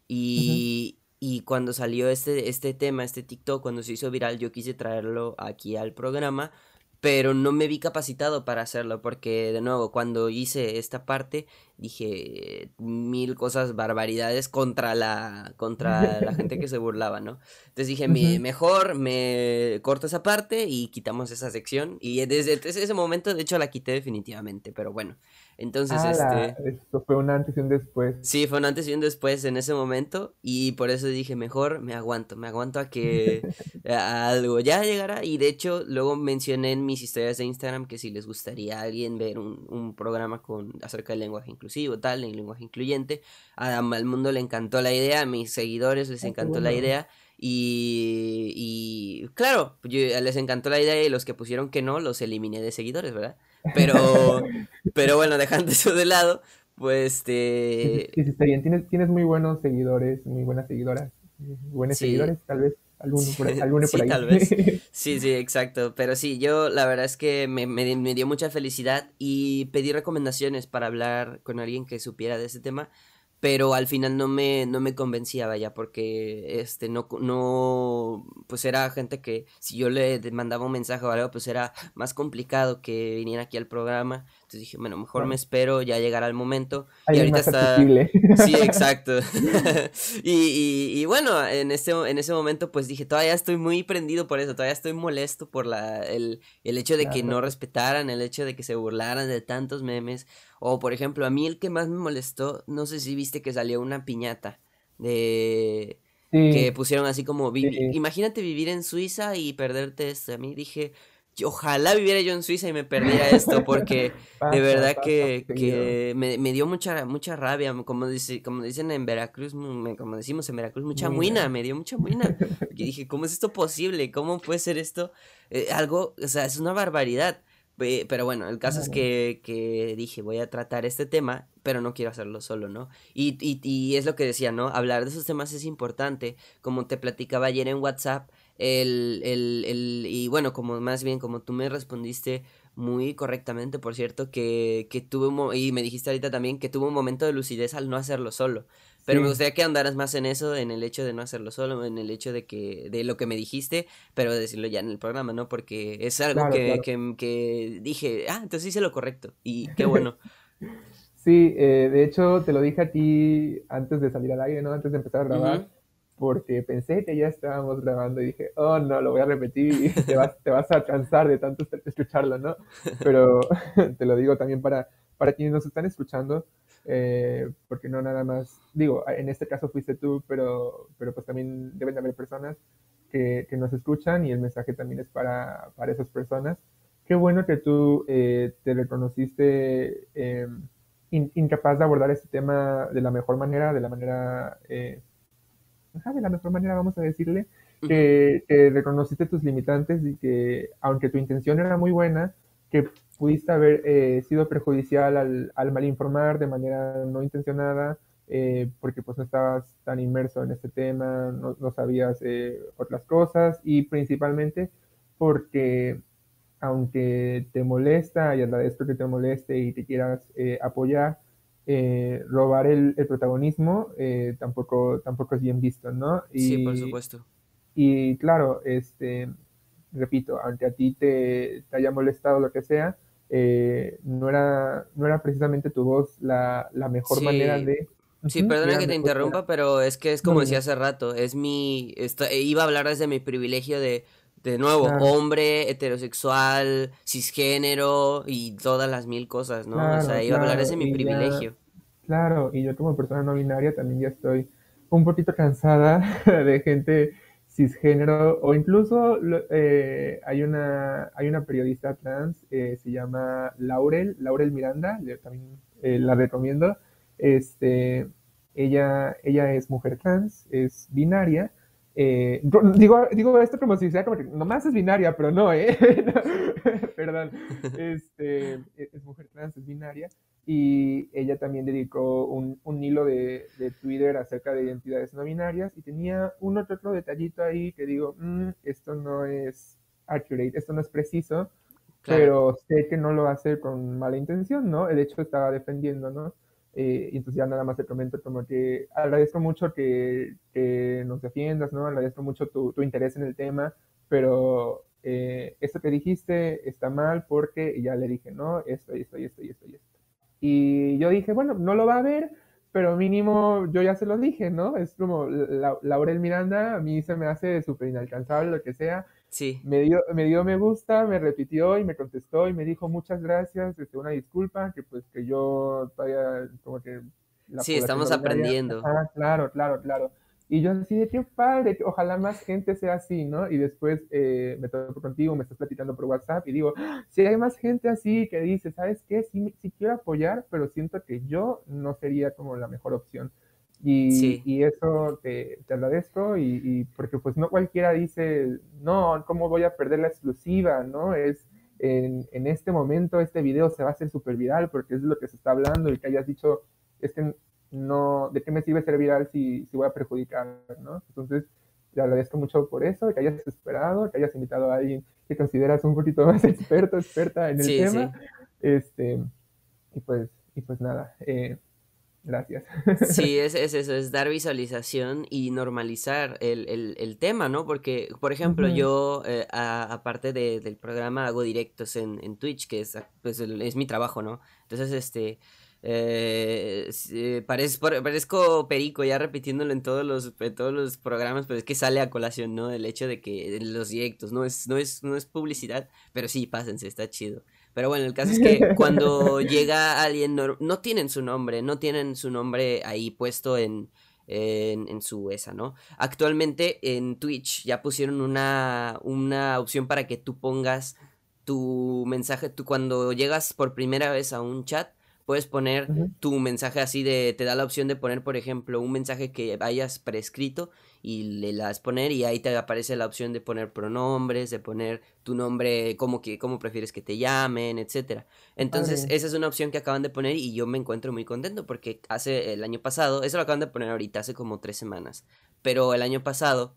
y, y cuando salió este, este tema, este TikTok, cuando se hizo viral, yo quise traerlo aquí al programa pero no me vi capacitado para hacerlo porque de nuevo cuando hice esta parte dije mil cosas barbaridades contra la contra la gente que se burlaba no entonces dije mejor me corto esa parte y quitamos esa sección y desde ese momento de hecho la quité definitivamente pero bueno entonces, este... Esto fue un antes y un después. Sí, fue un antes y un después en ese momento y por eso dije, mejor me aguanto, me aguanto a que algo ya llegará y de hecho luego mencioné en mis historias de Instagram que si les gustaría a alguien ver un, un programa con acerca del lenguaje inclusivo, tal, el lenguaje incluyente, a, al mundo le encantó la idea, a mis seguidores les encantó la idea. Y, y claro, les encantó la idea y los que pusieron que no, los eliminé de seguidores, ¿verdad? Pero, pero bueno, dejando eso de lado, pues este... Sí, sí, está bien. Tienes, tienes muy buenos seguidores, muy buenas seguidoras. Buenos seguidores, tal vez. Alguno por, ahí, sí, tal vez. Sí, sí, exacto. Pero sí, yo la verdad es que me, me, me, dio mucha felicidad y pedí recomendaciones para hablar con alguien que supiera de ese tema pero al final no me, no me convencía, vaya, porque este no, no, pues era gente que si yo le mandaba un mensaje o algo, pues era más complicado que viniera aquí al programa. Entonces dije, bueno, mejor me espero, ya llegará el momento. Ahí y ahorita más está... accesible. Sí, exacto. y, y, y, bueno, en ese, en ese momento pues dije, todavía estoy muy prendido por eso, todavía estoy molesto por la, el, el hecho de que no respetaran, el hecho de que se burlaran de tantos memes. O por ejemplo, a mí el que más me molestó, no sé si viste que salió una piñata de... Sí, Que pusieron así como, vivi- sí. imagínate vivir en Suiza y perderte esto. A mí dije, "Yo- ojalá viviera yo en Suiza y me perdiera esto, porque de verdad que, que me, me dio mucha, mucha rabia, como, dice, como dicen en Veracruz, mu- como decimos en Veracruz, mucha Muina. me dio mucha muina. Y dije, ¿cómo es esto posible? ¿Cómo puede ser esto? Eh, algo, o sea, es una barbaridad. Pe- Pero bueno, el caso es que, que dije, voy a tratar este tema, pero no quiero hacerlo solo, ¿no? Y, y, y es lo que decía, ¿no? Hablar de esos temas es importante. Como te platicaba ayer en WhatsApp, el, el, el, y bueno, como más bien como tú me respondiste muy correctamente, por cierto, que, que tuve un, y me dijiste ahorita también que tuve un momento de lucidez al no hacerlo solo. Pero me gustaría que andaras más en eso, en el hecho de no hacerlo solo, en el hecho de que, de lo que me dijiste, pero decirlo ya en el programa, ¿no? Porque es algo Claro, que, claro. que, que dije, ah, entonces hice lo correcto. Y qué bueno. Sí, eh, de hecho te lo dije a ti antes de salir al aire, ¿no? Antes de empezar a grabar. Porque pensé que ya estábamos grabando y dije, oh no, lo voy a repetir y te vas, te vas a cansar de tanto escucharlo, ¿no? Pero te lo digo también para, para quienes nos están escuchando, eh, porque no nada más, digo, en este caso fuiste tú, pero, pero pues también deben de haber personas que, que nos escuchan y el mensaje también es para, para esas personas. Qué bueno que tú eh, te reconociste in- incapaz de abordar este tema de la mejor manera, de la manera, eh, ajá, de la mejor manera, vamos a decirle, que, que reconociste tus limitantes y que aunque tu intención era muy buena, que pudiste haber eh, sido perjudicial al, al malinformar de manera no intencionada, eh, porque pues no estabas tan inmerso en este tema, no, no sabías eh, otras cosas y principalmente porque aunque te molesta y agradezco que te moleste y te quieras eh, apoyar, eh, robar el, el protagonismo eh, tampoco, tampoco es bien visto, ¿no? Sí, por Y, supuesto. y claro, este, repito, aunque a ti te, te haya molestado lo que sea, eh, no, era, no era precisamente tu voz la, la mejor manera de... sí, perdona que te interrumpa, pero es que es como no, decía hace rato, es mi, esta- iba a hablar desde mi privilegio de, de nuevo, Claro. hombre, heterosexual, cisgénero y todas las mil cosas, ¿no? O sea, Claro, iba a hablar desde mi y privilegio. Claro, y yo como persona no binaria también ya estoy un poquito cansada de gente cisgénero o incluso eh, hay una hay una periodista trans eh, se llama Laurel Laurel Miranda yo también eh, la recomiendo. Este ella ella es mujer trans es binaria eh, digo digo esto como si sea como que nomás es binaria pero no eh No, perdón. Este es es mujer trans es binaria y ella también dedicó un, un hilo de, de Twitter acerca de identidades no binarias y tenía uno que otro detallito ahí que digo, "Mm, esto no es accurate, esto no es preciso, Claro, pero sé que no lo hace con mala intención, ¿no? De hecho estaba defendiendo, ¿no? Eh, y entonces ya nada más te comento como que agradezco mucho que, que nos defiendas, ¿no? Agradezco mucho tu, tu interés en el tema, pero eh, esto que dijiste está mal porque, y ya le dije, no, esto, esto, y esto, y esto, y esto. Y yo dije, bueno, no lo va a ver, pero mínimo yo ya se lo dije, ¿no? Es como la, Laurel Miranda, a mí se me hace súper inalcanzable, lo que sea. sí, Me dio, me dio me gusta, me repitió y me contestó y me dijo muchas gracias, este, una disculpa, que pues que yo todavía como que la sí, estamos aprendiendo. ajá, claro, claro, claro. Y yo así de qué padre, ojalá más gente sea así, ¿no? Y después eh, me toco contigo, me estás platicando por WhatsApp y digo, "Ah, si hay más gente así que dice, ¿sabes qué? Sí, sí quiero apoyar, pero siento que yo no sería como la mejor opción. Y, Sí, y eso te, te agradezco y, y porque pues no cualquiera dice, no, ¿cómo voy a perder la exclusiva? ¿No? Es en, en este momento este video se va a hacer súper viral porque es lo que se está hablando y que hayas dicho, es que no, ¿de qué me sirve ser viral si, si voy a perjudicar? ¿no? Entonces, te agradezco mucho por eso, que hayas esperado, que hayas invitado a alguien que consideras un poquito más experto, experta en el sí, sí. tema. Este, y pues, y pues nada, eh, Gracias. Sí, es, es, eso, es dar visualización y normalizar el, el, el tema, ¿no? Porque, por ejemplo, yo, eh, aparte de, del programa, hago directos en, en Twitch, que es, pues, es mi trabajo, ¿no? Entonces, este, eh, eh parezco, perico ya repitiéndolo en todos los todos los programas, pero es que sale a colación, ¿no? El hecho de que los directos no es no es no es publicidad, pero sí pásense, está chido. Pero bueno, el caso es que cuando llega alguien no, tienen su nombre, no tienen su nombre ahí puesto en en, su esa, ¿no? Actualmente en Twitch ya pusieron una, una opción para que tú pongas tu mensaje, tú cuando llegas por primera vez a un chat, puedes poner tu mensaje así de, te da la opción de poner, por ejemplo, un mensaje que hayas prescrito y le das poner y ahí te aparece la opción de poner pronombres, de poner tu nombre, cómo, que, cómo prefieres que te llamen, etcétera. Entonces, esa es una opción que acaban de poner y yo me encuentro muy contento porque hace el año pasado, eso lo acaban de poner ahorita, hace como tres semanas, pero el año pasado,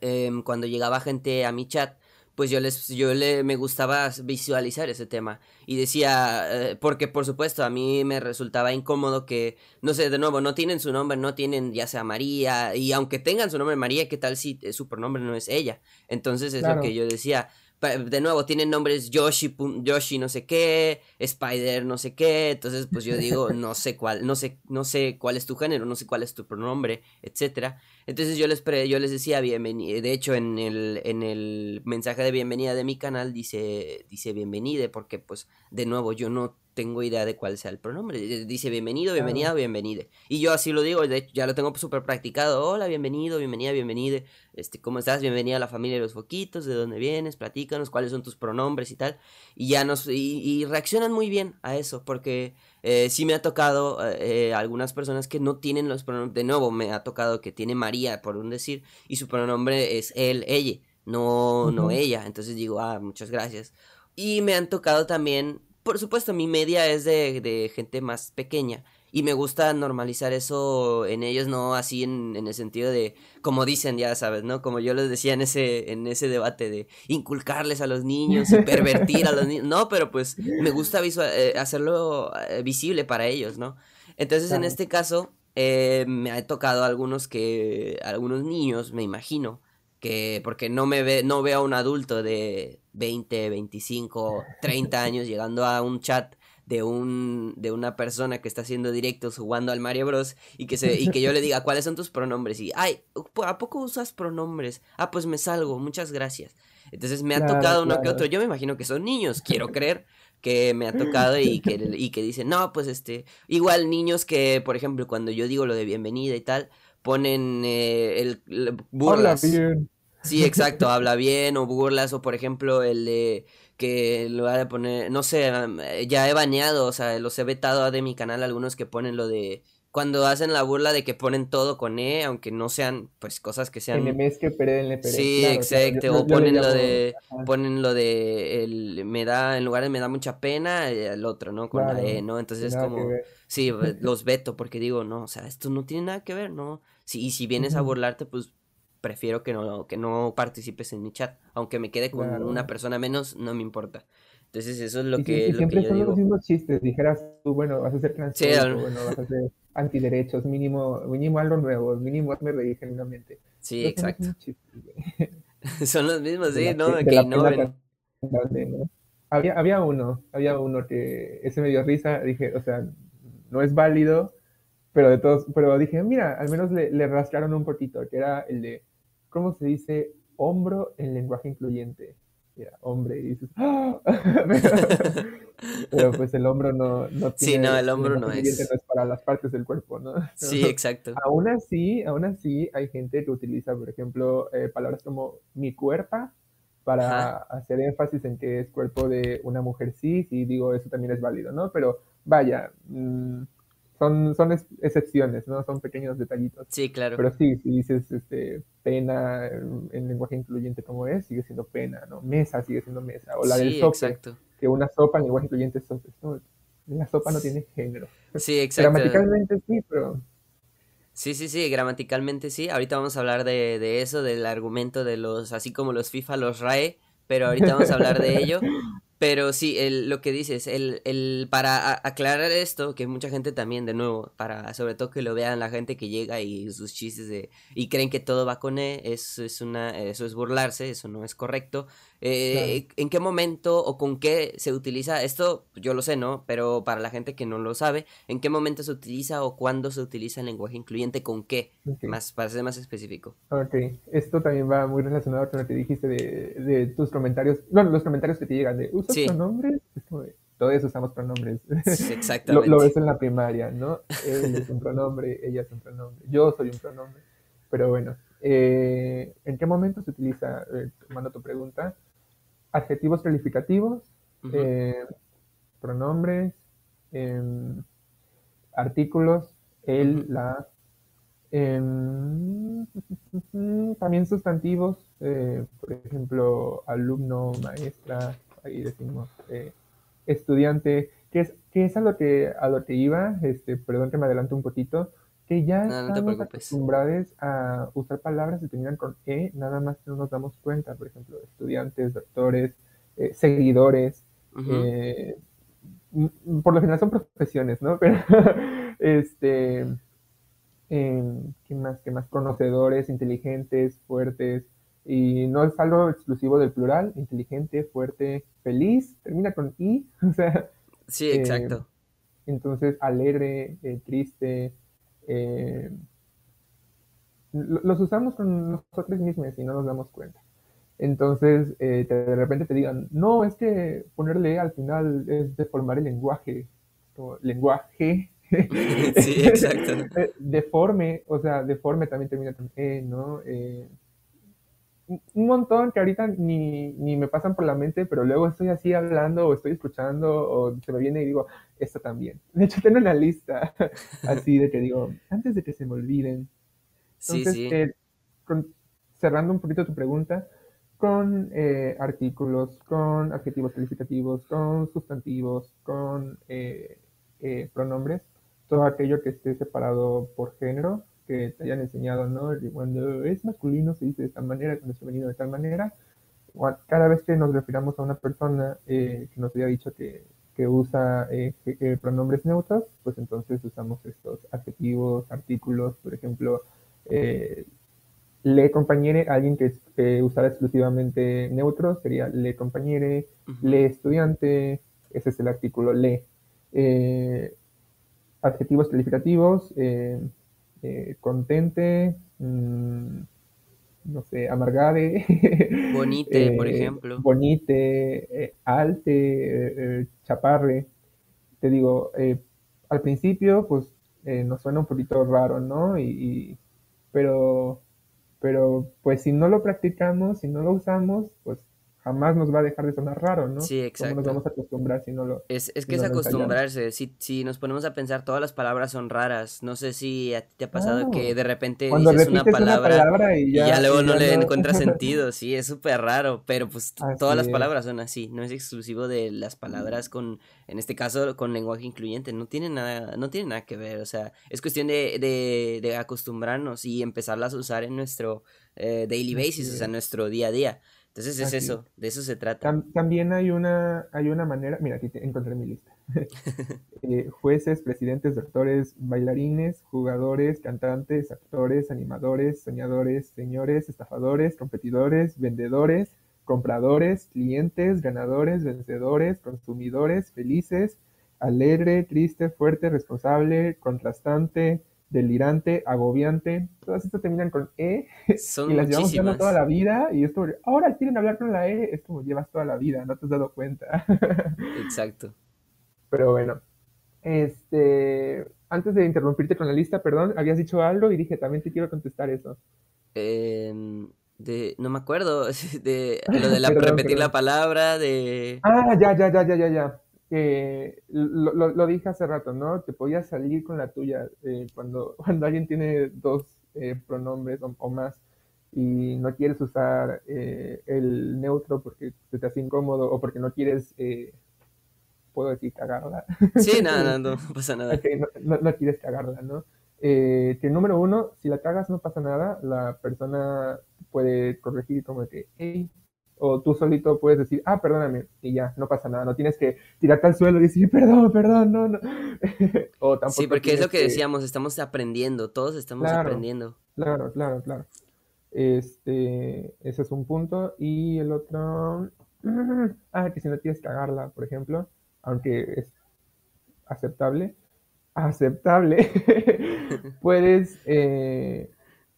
em, cuando llegaba gente a mi chat, pues yo les yo le me gustaba visualizar ese tema. Y decía eh, porque por supuesto a mí me resultaba incómodo que no sé de nuevo no tienen su nombre no tienen ya sea María y aunque tengan su nombre María qué tal si su pronombre no es ella entonces es lo que yo decía de nuevo, tienen nombres Yoshi, Yoshi no sé qué, Spider no sé qué, entonces pues yo digo, no sé cuál, no sé, no sé cuál es tu género, no sé cuál es tu pronombre, etcétera. Entonces yo les, yo les decía bienvenido, de hecho en el, en el mensaje de bienvenida de mi canal dice, dice bienvenide, porque pues de nuevo yo no tengo idea de cuál sea el pronombre. Dice bienvenido, bienvenida, bienvenide. Y yo así lo digo, ya lo tengo súper practicado. Hola, bienvenido, bienvenida, bienvenide. Este, ¿cómo estás? Bienvenida a la familia de los foquitos, de dónde vienes, platícanos cuáles son tus pronombres y tal. Y ya nos, y, reaccionan muy bien a eso, porque eh, sí me ha tocado eh, algunas personas que no tienen los pronombres. De nuevo, me ha tocado que tiene María, por un decir, y su pronombre es él, ella, no, no ella. Entonces digo, ah, muchas gracias. Y me han tocado también por supuesto, mi media es de, de, gente más pequeña. Y me gusta normalizar eso en ellos, no así en, en, el sentido de, como dicen, ya sabes, ¿no? Como yo les decía en ese, en ese debate de inculcarles a los niños y pervertir a los niños. No, pero pues me gusta visual, eh, hacerlo eh, visible para ellos, ¿no? Entonces, en este caso, eh, me ha tocado algunos que, algunos niños, me imagino, que porque no me ve, no veo a un adulto de 20, 25, 30 años llegando a un chat de un de una persona que está haciendo directos jugando al Mario Bros. y que se y que yo le diga cuáles son tus pronombres y ay a poco usas pronombres ah pues me salgo muchas gracias. Entonces me ha tocado uno que otro. Yo me imagino que son niños quiero creer que me ha tocado y que y que dicen no pues este igual niños que por ejemplo cuando yo digo lo de bienvenida y tal ponen eh, el, burlas. bien. Sí, exacto, habla bien o burlas o por ejemplo el de que lo va a poner, no sé, ya he baneado, o sea, los he vetado de mi canal algunos que ponen lo de cuando hacen la burla de que ponen todo con E, aunque no sean pues cosas que sean que Sí, exacto, o, ponen lo de ponen lo de el me da en lugar de me da mucha pena el otro, ¿no? Con la E, ¿no? Entonces es como sí, los veto porque digo, no, o sea, esto no tiene nada que ver, ¿no? Sí, y si vienes a burlarte, pues prefiero que no, que no participes en mi chat. Aunque me quede con una persona menos, no me importa. Entonces eso es lo que, lo siempre que yo son digo. los mismos chistes. Dijeras tú, bueno, vas a ser transfóbico, bueno, vas a ser antiderechos, mínimo, mínimo algo nuevo, mínimo hazme reír genuinamente. Sí, exacto. Son los mismos, sí, ¿no? que no, Había, había uno, había uno que ese me dio risa, dije, o sea, no es válido, pero de todos, pero dije, mira, al menos le, le rascaron un poquito, que era el de ¿cómo se dice hombro en lenguaje incluyente? Mira, hombre, y dices, ¡Ah! pero, pues el hombro no, no tiene... Sí, no, el hombro no es. no es para las partes del cuerpo, ¿no? Sí, exacto. Aún así, aún así hay gente que utiliza, por ejemplo, eh, palabras como mi cuerpo para hacer énfasis en que es cuerpo de una mujer cis y digo, eso también es válido, ¿no? Pero vaya, mmm, son, son excepciones, ¿no? Son pequeños detallitos. Sí, claro. Pero sí, si dices este, pena en, lenguaje incluyente como es, sigue siendo pena, ¿no? Mesa sigue siendo mesa. O la del sope, que una sopa en lenguaje incluyente es sope. La sopa no tiene género. Sí, exacto. Gramaticalmente sí, pero... Sí, sí, sí, gramaticalmente sí. Ahorita vamos a hablar de, de eso, del argumento de los, así como los FIFA, los RAE, pero ahorita vamos a hablar de ello. Pero sí, el, lo que dices, el, el, para aclarar esto, que mucha gente también, de nuevo, para sobre todo que lo vean la gente que llega y sus chistes de, y creen que todo va con E, eso es, una, eso es burlarse, eso no es correcto. Eh, ¿En qué momento o con qué se utiliza? Esto yo lo sé, ¿no? Pero para la gente que no lo sabe, ¿en qué momento se utiliza o cuándo se utiliza el lenguaje incluyente? ¿Con qué? Más, para ser más específico. Ok, esto también va muy relacionado con lo que dijiste de, de tus comentarios, bueno, los comentarios que te llegan de ¿usas pronombres? Todos usamos pronombres. exactamente. lo, ves en la primaria, ¿no? Él es un pronombre, ella es un pronombre, yo soy un pronombre. Pero bueno, eh, ¿en qué momento se utiliza, eh, tomando tu pregunta, adjetivos calificativos, eh, pronombres, em, artículos, el, la, em, también sustantivos, eh, por ejemplo, alumno, maestra, ahí decimos eh, estudiante, que es, que es a lo que, a lo que iba, este, perdón que me adelanto un poquito, que ya estamos acostumbrados a usar palabras que terminan con E, nada más que no nos damos cuenta, por ejemplo, estudiantes, doctores, eh, seguidores, eh, por lo general son profesiones, ¿no? Pero, este, em, ¿qué más? ¿Qué más? Conocedores, inteligentes, fuertes, y no es algo exclusivo del plural, inteligente, fuerte, feliz, termina con I, o sea. Sí, exacto. entonces, alegre, triste, eh, los usamos con nosotros mismos y no nos damos cuenta. Entonces, eh, de repente te digan, no, es que ponerle al final es deformar el lenguaje, lenguaje. sí, exacto. Eh, deforme, o sea, deforme también termina con E, ¿no? Un montón que ahorita ni, ni, me pasan por la mente, pero luego estoy así hablando o estoy escuchando o se me viene y digo, esta también. De hecho, tengo una lista así de que digo, antes de que se me olviden. Entonces, sí, sí. Eh, cerrando un poquito tu pregunta, con eh, artículos, con adjetivos calificativos, con sustantivos, con eh, pronombres, todo aquello que esté separado por género, que te hayan enseñado, ¿no? Cuando es masculino se dice de esta manera, cuando es femenino de tal manera. Cada vez que nos refiramos a una persona eh, que nos haya dicho que, que usa eh, pronombres neutros, pues entonces usamos estos adjetivos, artículos, por ejemplo, eh, le compañere, alguien que usara exclusivamente neutros sería le compañere, le estudiante, ese es el artículo le. adjetivos calificativos, eh, contente, mm, no sé, amargade. Bonite, por eh, ejemplo. Bonite, eh, alte, chaparre. Te digo, al principio, pues nos suena un poquito raro, ¿no? Y, pero, pero, pues si no lo practicamos, si no lo usamos, pues jamás nos va a dejar de sonar raro, ¿no? Sí, exacto. ¿Cómo nos vamos a acostumbrar si no lo... Es, es que es acostumbrarse, si, si nos ponemos a pensar, todas las palabras son raras, no sé si a ti te ha pasado que de repente dices una palabra, y, ya, luego no le encuentra sentido, sí, es súper raro, pero pues todas las palabras son así, no es exclusivo de las palabras con, en este caso, con lenguaje incluyente, no tiene nada, no tiene nada que ver, o sea, es cuestión de, de, de acostumbrarnos y empezarlas a usar en nuestro eh, daily basis, o sea, en nuestro día a día. Entonces es eso, de eso se trata. también hay una, hay una manera, mira, aquí encontré mi lista. Eh, jueces, presidentes, doctores, bailarines, jugadores, cantantes, actores, animadores, soñadores, señores, estafadores, competidores, vendedores, compradores, clientes, ganadores, vencedores, consumidores, felices, alegre, triste, fuerte, responsable, contrastante, delirante, agobiante, todas estas terminan con E. Y las llevamos usando toda la vida. Y esto, ahora quieren hablar con la E, es como llevas toda la vida, no te has dado cuenta. Exacto. Pero bueno, este, antes de interrumpirte con la lista, perdón, habías dicho algo y dije, también te quiero contestar eso. Em, de, no me acuerdo, de lo de la, repetir la palabra, de... Ah, ya, ya, ya, ya, ya, ya que lo, lo, dije hace rato, ¿no? Te podías salir con la tuya eh, cuando, cuando alguien tiene dos eh, pronombres o, más y no quieres usar eh, el neutro porque te hace incómodo o porque no quieres, puedo decir, cagarla. Sí, nada, no, no, pasa nada. no, no, quieres cagarla, ¿no? que número uno, si la cagas no pasa nada, la persona puede corregir como que, hey, o tú solito puedes decir, ah, perdóname, y ya, no pasa nada, no tienes que tirarte al suelo y decir, perdón, perdón, no, no. o tampoco sí, porque es lo que, decíamos, estamos aprendiendo, todos estamos aprendiendo. Claro, claro, claro. Este, ese es un punto. Y el otro, ah, que si no tienes que cagarla, por ejemplo, aunque es aceptable, aceptable, puedes eh,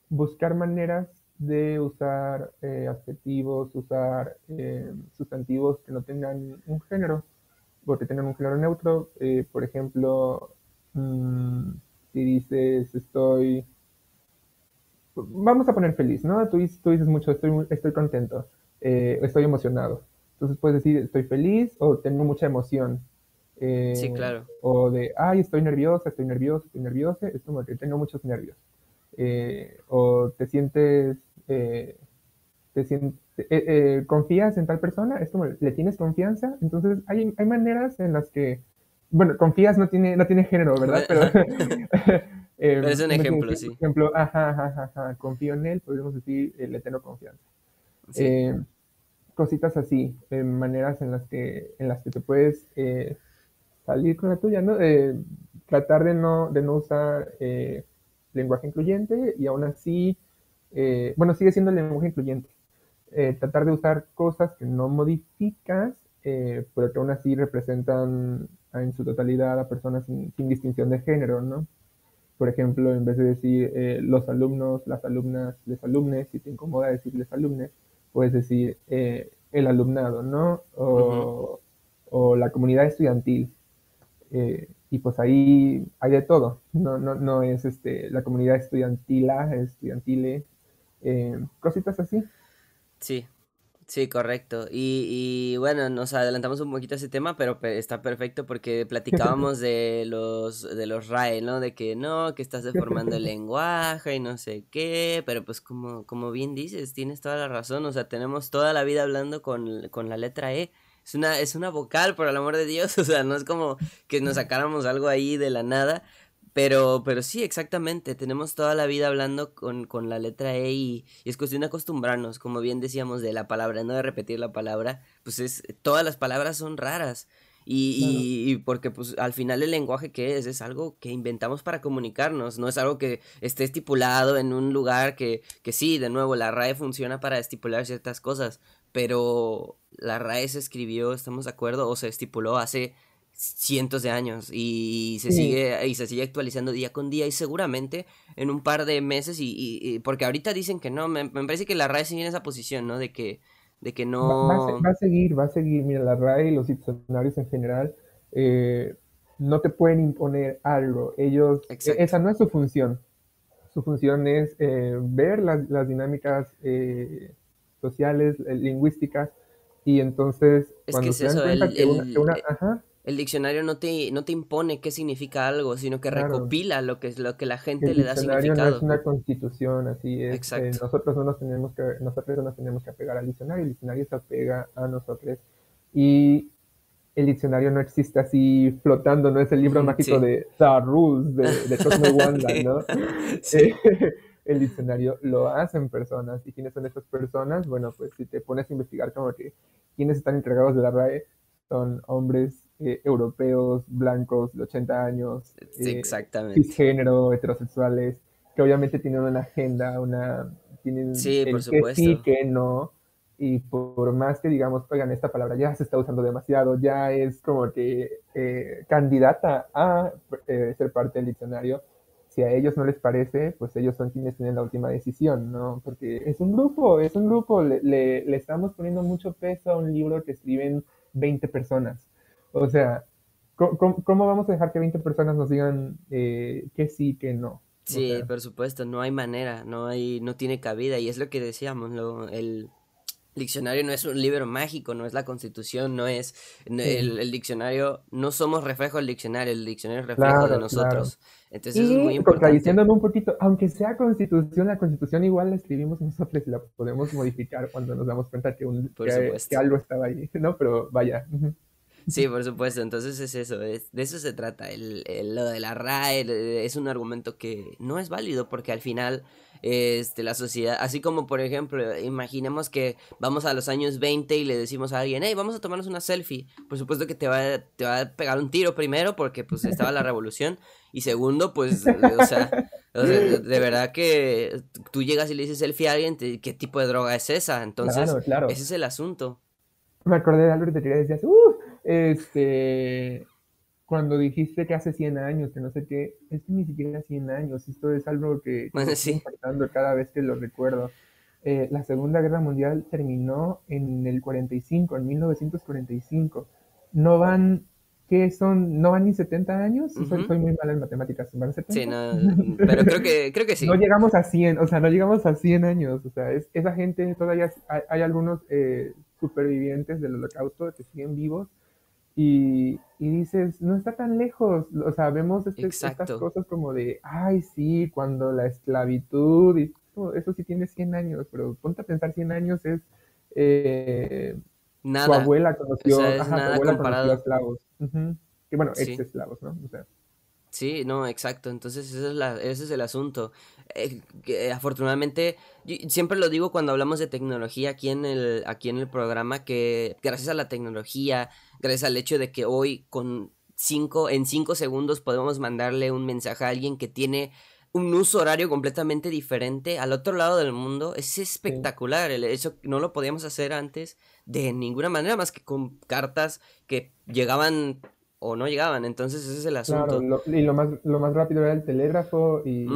buscar maneras de usar eh, adjetivos, usar eh, sustantivos que no tengan un género, o que tengan un género neutro. Eh, por ejemplo, mm, si dices estoy, vamos a poner feliz, ¿no? Tú, tú dices mucho estoy, estoy contento, estoy emocionado. Entonces puedes decir estoy feliz o tengo mucha emoción. sí, claro. O de, ay, estoy nerviosa, estoy nervioso, estoy nerviosa, es como que tengo muchos nervios. o te sientes eh, te eh, eh, confías en tal persona, es como le tienes confianza, entonces hay, hay maneras en las que, bueno, confías no tiene, no tiene género, ¿verdad? Pero, es un ejemplo, sí. ejemplo, ajá, ajá, ajá, confío en él, podemos decir, le tengo confianza. cositas así, maneras en las que, en las que te puedes salir con la tuya, ¿no? tratar de no, de no usar lenguaje incluyente y aún así eh, bueno, sigue siendo el lenguaje incluyente. Eh, tratar de usar cosas que no modificas, eh, pero que aún así representan en su totalidad a personas sin, distinción de género, ¿no? Por ejemplo, en vez de decir los alumnos, las alumnas, les alumnes, si te incomoda decir les alumnes, puedes decir el alumnado, ¿no? O, o la comunidad estudiantil. y pues ahí hay de todo, no, no, no es este, la comunidad estudiantila, estudiantile, eh, cositas así. Sí, sí, correcto. Y, bueno, nos adelantamos un poquito a ese tema, pero está perfecto porque platicábamos de los, de los RAE, ¿no? De que no, que estás deformando el lenguaje y no sé qué, pero pues como, como bien dices, tienes toda la razón, o sea, tenemos toda la vida hablando con, con la letra E. Es una, es una vocal, por el amor de Dios, o sea, no es como que nos sacáramos algo ahí de la nada, pero, pero sí, exactamente, tenemos toda la vida hablando con, con la letra E y, es cuestión de acostumbrarnos, como bien decíamos de la palabra, no de repetir la palabra, pues es, todas las palabras son raras. Y, y, porque pues al final el lenguaje que es es algo que inventamos para comunicarnos, no es algo que esté estipulado en un lugar que, que sí, de nuevo, la RAE funciona para estipular ciertas cosas, pero la RAE se escribió, estamos de acuerdo, o se estipuló hace cientos de años y se sigue y se sigue actualizando día con día y seguramente en un par de meses y, porque ahorita dicen que no me, parece que la RAE sigue en esa posición no de que de que no va, a seguir va a seguir. Mira la RAE y los diccionarios en general eh, no te pueden imponer algo. Ellos e, esa no es su función. Su función es eh, ver las, las dinámicas eh, sociales lingüísticas y entonces cuando se dan cuenta que, una, ajá, el diccionario no te, no te impone qué significa algo, sino que recopila lo que, lo que la gente le da significado. El diccionario no es una constitución, así es. Eh, Exacto. nosotros no nos tenemos que, nosotros no nos tenemos que apegar al diccionario, el diccionario se apega a nosotros. Y el diccionario no existe así flotando, no es el libro mágico de The Rules, de, de Wanda, ¿no? Sí. el diccionario lo hacen personas. ¿Y quiénes son esas personas? Bueno, pues si te pones a investigar como que quiénes están entregados de la RAE, son hombres eh, europeos, blancos de 80 años, sí, eh, exactamente. cisgénero, heterosexuales, que obviamente tienen una agenda, una tienen sí, el por que sí, que no, y por más que digamos, oigan, esta palabra ya se está usando demasiado, ya es como que eh, candidata a ser parte del diccionario, si a ellos no les parece, pues ellos son quienes tienen la última decisión, ¿no? Porque es un grupo, es un grupo, le, le, le estamos poniendo mucho peso a un libro que escriben 20 personas. O sea, ¿cómo, vamos a dejar que 20 personas nos digan eh, que sí, que no? Sí, por supuesto, no hay manera, no hay, no tiene cabida, y es lo que decíamos, lo, el diccionario no es un libro mágico, no es la constitución, no es el, diccionario, no somos reflejo del diccionario, el diccionario es reflejo de nosotros. Entonces es muy importante. Contradiciéndome un poquito, aunque sea constitución, la constitución igual la escribimos nosotros y la podemos modificar cuando nos damos cuenta que, un, que, algo estaba ahí, ¿no? Pero vaya. Sí, por supuesto. Entonces es eso, de eso se trata. El, lo de la RAE es un argumento que no es válido porque al final este, la sociedad, así como por ejemplo, imaginemos que vamos a los años 20 y le decimos a alguien, hey, vamos a tomarnos una selfie. Por supuesto que te va, te va a pegar un tiro primero porque pues estaba la revolución y segundo, pues, o sea, de verdad que tú llegas y le dices selfie a alguien, ¿qué tipo de droga es esa? Entonces, ese es el asunto. Me acordé de algo que te quería decir, uh, este, cuando dijiste que hace 100 años, que no sé qué, es que ni siquiera 100 años, esto es algo que bueno, sí. cada vez que lo recuerdo. Eh, la Segunda Guerra Mundial terminó en el 45, en 1945. No van que son, no van ni 70 años, soy, muy mala en matemáticas, ¿van 70? Sí, no, pero creo que, creo que sí. no llegamos a 100, o sea, no llegamos a 100 años, o sea, es, esa gente, todavía hay, algunos eh, supervivientes del holocausto que siguen vivos, y, y, dices, no está tan lejos, o sea, vemos este, estas cosas como de, ay, sí, cuando la esclavitud, y eso sí tiene 100 años, pero ponte a pensar, 100 años es... Eh, Nada. Su abuela conoció, ajá, abuela conoció esclavos. Que bueno, ex esclavos, ¿no? O sea. Sí, no, exacto. Entonces ese es, la, ese es el asunto. Eh, que, afortunadamente, siempre lo digo cuando hablamos de tecnología aquí en, el, aquí en el programa, que gracias a la tecnología, gracias al hecho de que hoy con cinco, en cinco segundos podemos mandarle un mensaje a alguien que tiene un uso horario completamente diferente al otro lado del mundo, es espectacular. Eso no lo podíamos hacer antes de ninguna manera más que con cartas que llegaban o no llegaban. Entonces ese es el asunto. Claro, y lo más, lo más rápido era el telégrafo y,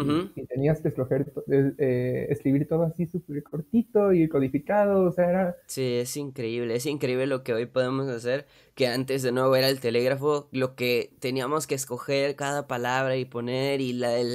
tenías que escoger, eh, escribir todo así súper cortito y codificado, o sea, era... Sí, es increíble, es increíble lo que hoy podemos hacer que antes de nuevo era el telégrafo, lo que teníamos que escoger cada palabra y poner y la, el,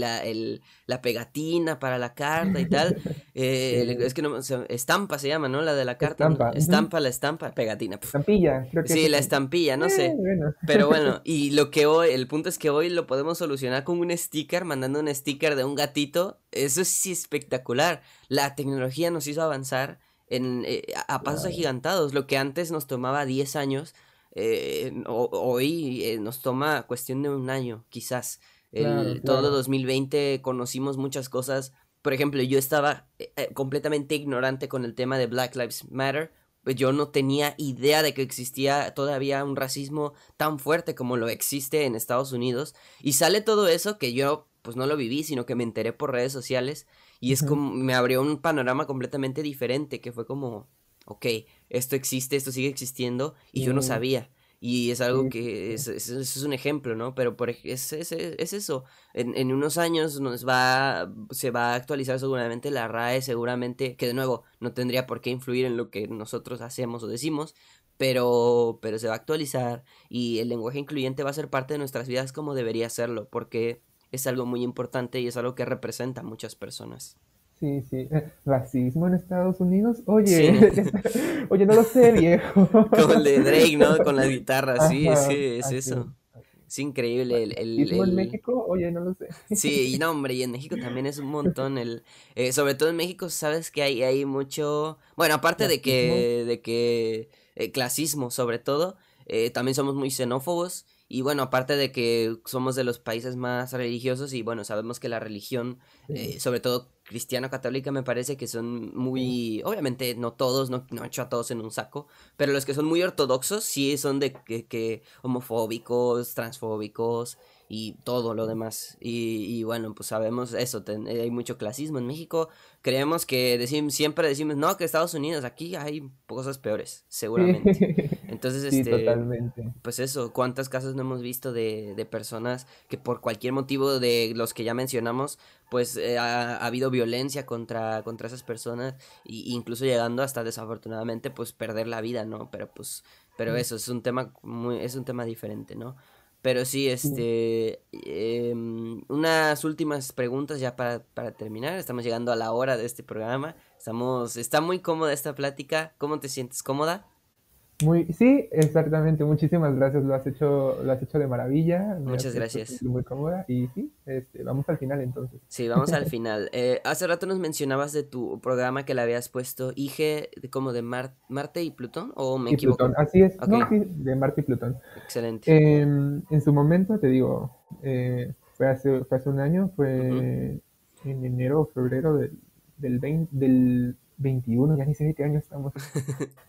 la, el, la pegatina para la carta y tal. Eh, es que no, estampa se llama, ¿no? La de la carta. Estampa. Estampa, la estampa, pegatina. Estampilla, creo que Sí, la estampilla, no sé. Eh, Pero bueno, y lo que hoy, el punto es que hoy lo podemos solucionar con un sticker, mandando un sticker de un gatito. Eso es espectacular. La tecnología nos hizo avanzar en, eh, a pasos agigantados. Lo que antes nos tomaba 10 años, eh, hoy eh, nos toma cuestión de un año, quizás. El, Todo 2020 conocimos muchas cosas. Por ejemplo, yo estaba completamente ignorante con el tema de Black Lives Matter. Pues yo no tenía idea de que existía todavía un racismo tan fuerte como lo existe en Estados Unidos. Y sale todo eso que yo pues no lo viví, sino que me enteré por redes sociales y es como, me abrió un panorama completamente diferente, que fue como, ok, esto existe, esto sigue existiendo, y yo no sabía. Y es algo que es, es, un ejemplo, ¿no? Pero por, es, es, es eso. En, en, unos años nos va, se va a actualizar seguramente la RAE, seguramente, que de nuevo no tendría por qué influir en lo que nosotros hacemos o decimos, pero, pero se va a actualizar y el lenguaje incluyente va a ser parte de nuestras vidas como debería serlo, porque es algo muy importante y es algo que representa a muchas personas. Sí, sí. Eh, ¿Racismo en Estados Unidos? Oye, oye, no lo sé, viejo. Como el de Drake, ¿no? Con la guitarra, sí, sí, es eso. Es increíble. El, el, en México? Oye, no lo sé. Sí, y no, hombre, y en México también es un montón. el eh, Sobre todo en México, sabes que hay, hay mucho... Bueno, aparte de que, de que eh, clasismo, sobre todo, también somos muy xenófobos. Y bueno, aparte de que somos de los países más religiosos y bueno, sabemos que la religión, eh, sobre todo cristiano-católica, me parece que son muy, obviamente no todos, no, no hecho a todos en un saco, pero los que son muy ortodoxos sí son de que, que homofóbicos, transfóbicos, y todo lo demás. Y, y bueno, pues sabemos eso, hay mucho clasismo en México. Creemos que decimos, siempre decimos, no, que Estados Unidos, aquí hay cosas peores, seguramente. Entonces, sí, este, totalmente. pues eso, ¿cuántas casos no hemos visto de, de personas que por cualquier motivo de los que ya mencionamos, pues eh, ha, habido violencia contra, contra esas personas, e incluso llegando hasta desafortunadamente, pues perder la vida, ¿no? Pero pues, pero eso es un tema muy, es un tema diferente, ¿no? Pero sí, este. Em, unas últimas preguntas ya para, para, terminar. Estamos llegando a la hora de este programa. Estamos. Está muy cómoda esta plática. ¿Cómo te sientes? ¿Cómoda? Muy, sí, exactamente. Muchísimas gracias. Lo has hecho, lo has hecho de maravilla. Muchas gracias. Muy cómoda. Y sí, este, vamos al final entonces. Sí, vamos al final. Eh, hace rato nos mencionabas de tu programa que le habías puesto IG como de Marte y Plutón, ¿o me equivoco? Plutón, así es. No, sí, de Marte y Plutón. Excelente. Em, en su momento, te digo, eh, fue, hace, fue hace un año, fue en enero o febrero del, del, 20, del 21, ya ni sé de qué año estamos.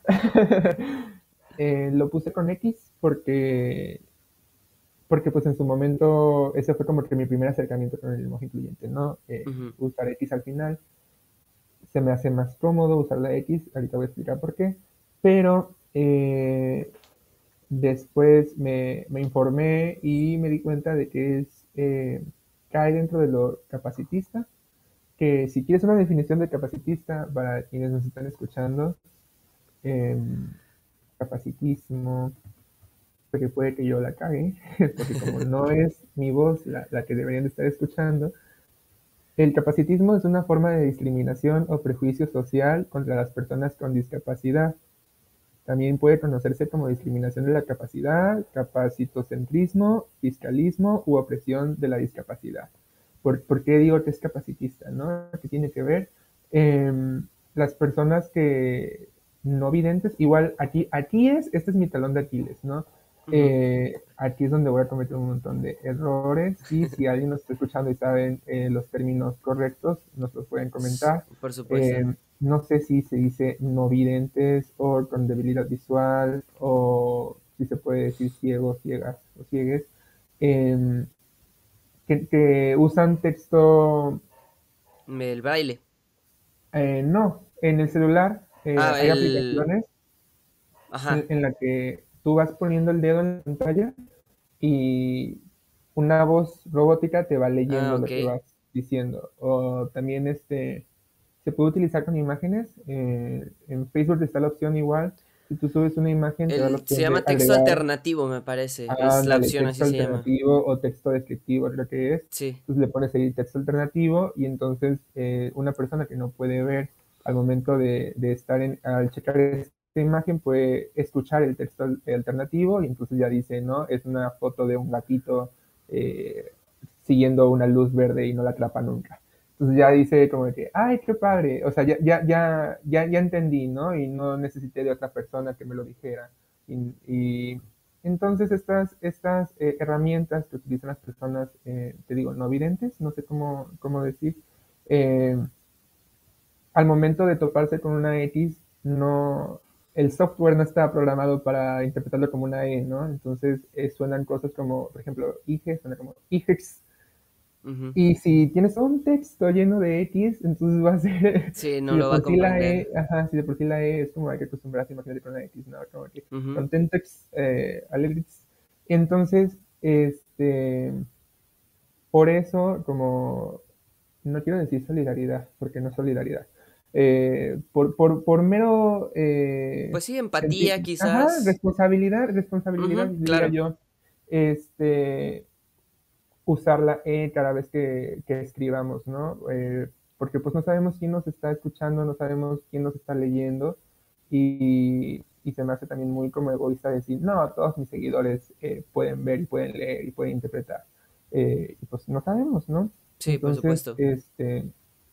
Eh, lo puse con X porque, porque pues en su momento ese fue como que mi primer acercamiento con el lenguaje incluyente, ¿no? Eh, usar X al final se me hace más cómodo usar la X, ahorita voy a explicar por qué, pero eh, después me, me, informé y me di cuenta de que es, cae dentro de lo capacitista que si quieres una definición de capacitista, para quienes nos están escuchando, em, capacitismo, porque puede que yo la cague, porque como no es mi voz la, la, que deberían de estar escuchando, el capacitismo es una forma de discriminación o prejuicio social contra las personas con discapacidad. También puede conocerse como discriminación de la capacidad, capacitocentrismo, fiscalismo u opresión de la discapacidad. ¿Por, qué digo que es capacitista? ¿no? ¿Qué tiene que ver? Em, las personas que no videntes, igual aquí, aquí es, este es mi talón de Aquiles, ¿no? Eh, aquí es donde voy a cometer un montón de errores y si alguien nos está escuchando y saben eh, los términos correctos, nos los pueden comentar. Por supuesto. Em, no sé si se dice no videntes o con debilidad visual o si se puede decir ciegos, ciegas o ciegues. Em, que, usan texto... El braille. Eh, no, en el celular eh, ah, hay aplicaciones En, la que tú vas poniendo el dedo en la pantalla y una voz robótica te va leyendo ah, lo que vas diciendo. O también este se puede utilizar con imágenes. Eh, en Facebook está la opción igual si tú subes una imagen, se llama texto alternativo, me parece. es la opción, así se llama. O texto descriptivo, creo que es. Sí. Entonces le pones ahí texto alternativo y entonces eh, una persona que no puede ver al momento de, de estar en, al checar esta imagen puede escuchar el texto alternativo y entonces ya dice, ¿no? Es una foto de un gatito eh, siguiendo una luz verde y no la atrapa nunca. Entonces ya dice como que, ay, qué padre, o sea, ya, ya, ya, ya, ya entendí, ¿no? Y no necesité de otra persona que me lo dijera. Y, entonces estas, estas eh, herramientas que utilizan las personas, eh, te digo, no videntes, no sé cómo, cómo decir, eh, al momento de toparse con una X, no, el software no está programado para interpretarlo como una E, ¿no? Entonces suenan cosas como, por ejemplo, IG, suena como IGEX, y si tienes un texto lleno de X, entonces va a ser... Sí, no lo va a comprender. E, ajá, si de por sí la E es como hay que acostumbrarse, imagínate con la X, ¿no? Como que contentex, eh, Entonces, este... Por eso, como... No quiero decir solidaridad, porque no es solidaridad. Eh, por, por, por, mero... Eh, pues sí, empatía quizás. Ajá, responsabilidad, responsabilidad, diría yo. Este usar la E cada vez que, escribamos, ¿no? Eh, porque pues no sabemos quién nos está escuchando, no sabemos quién nos está leyendo y, se me hace también muy como egoísta decir, no, todos mis seguidores eh, pueden ver y pueden leer y pueden interpretar. Eh, y pues no sabemos, ¿no? Sí, por supuesto. Este,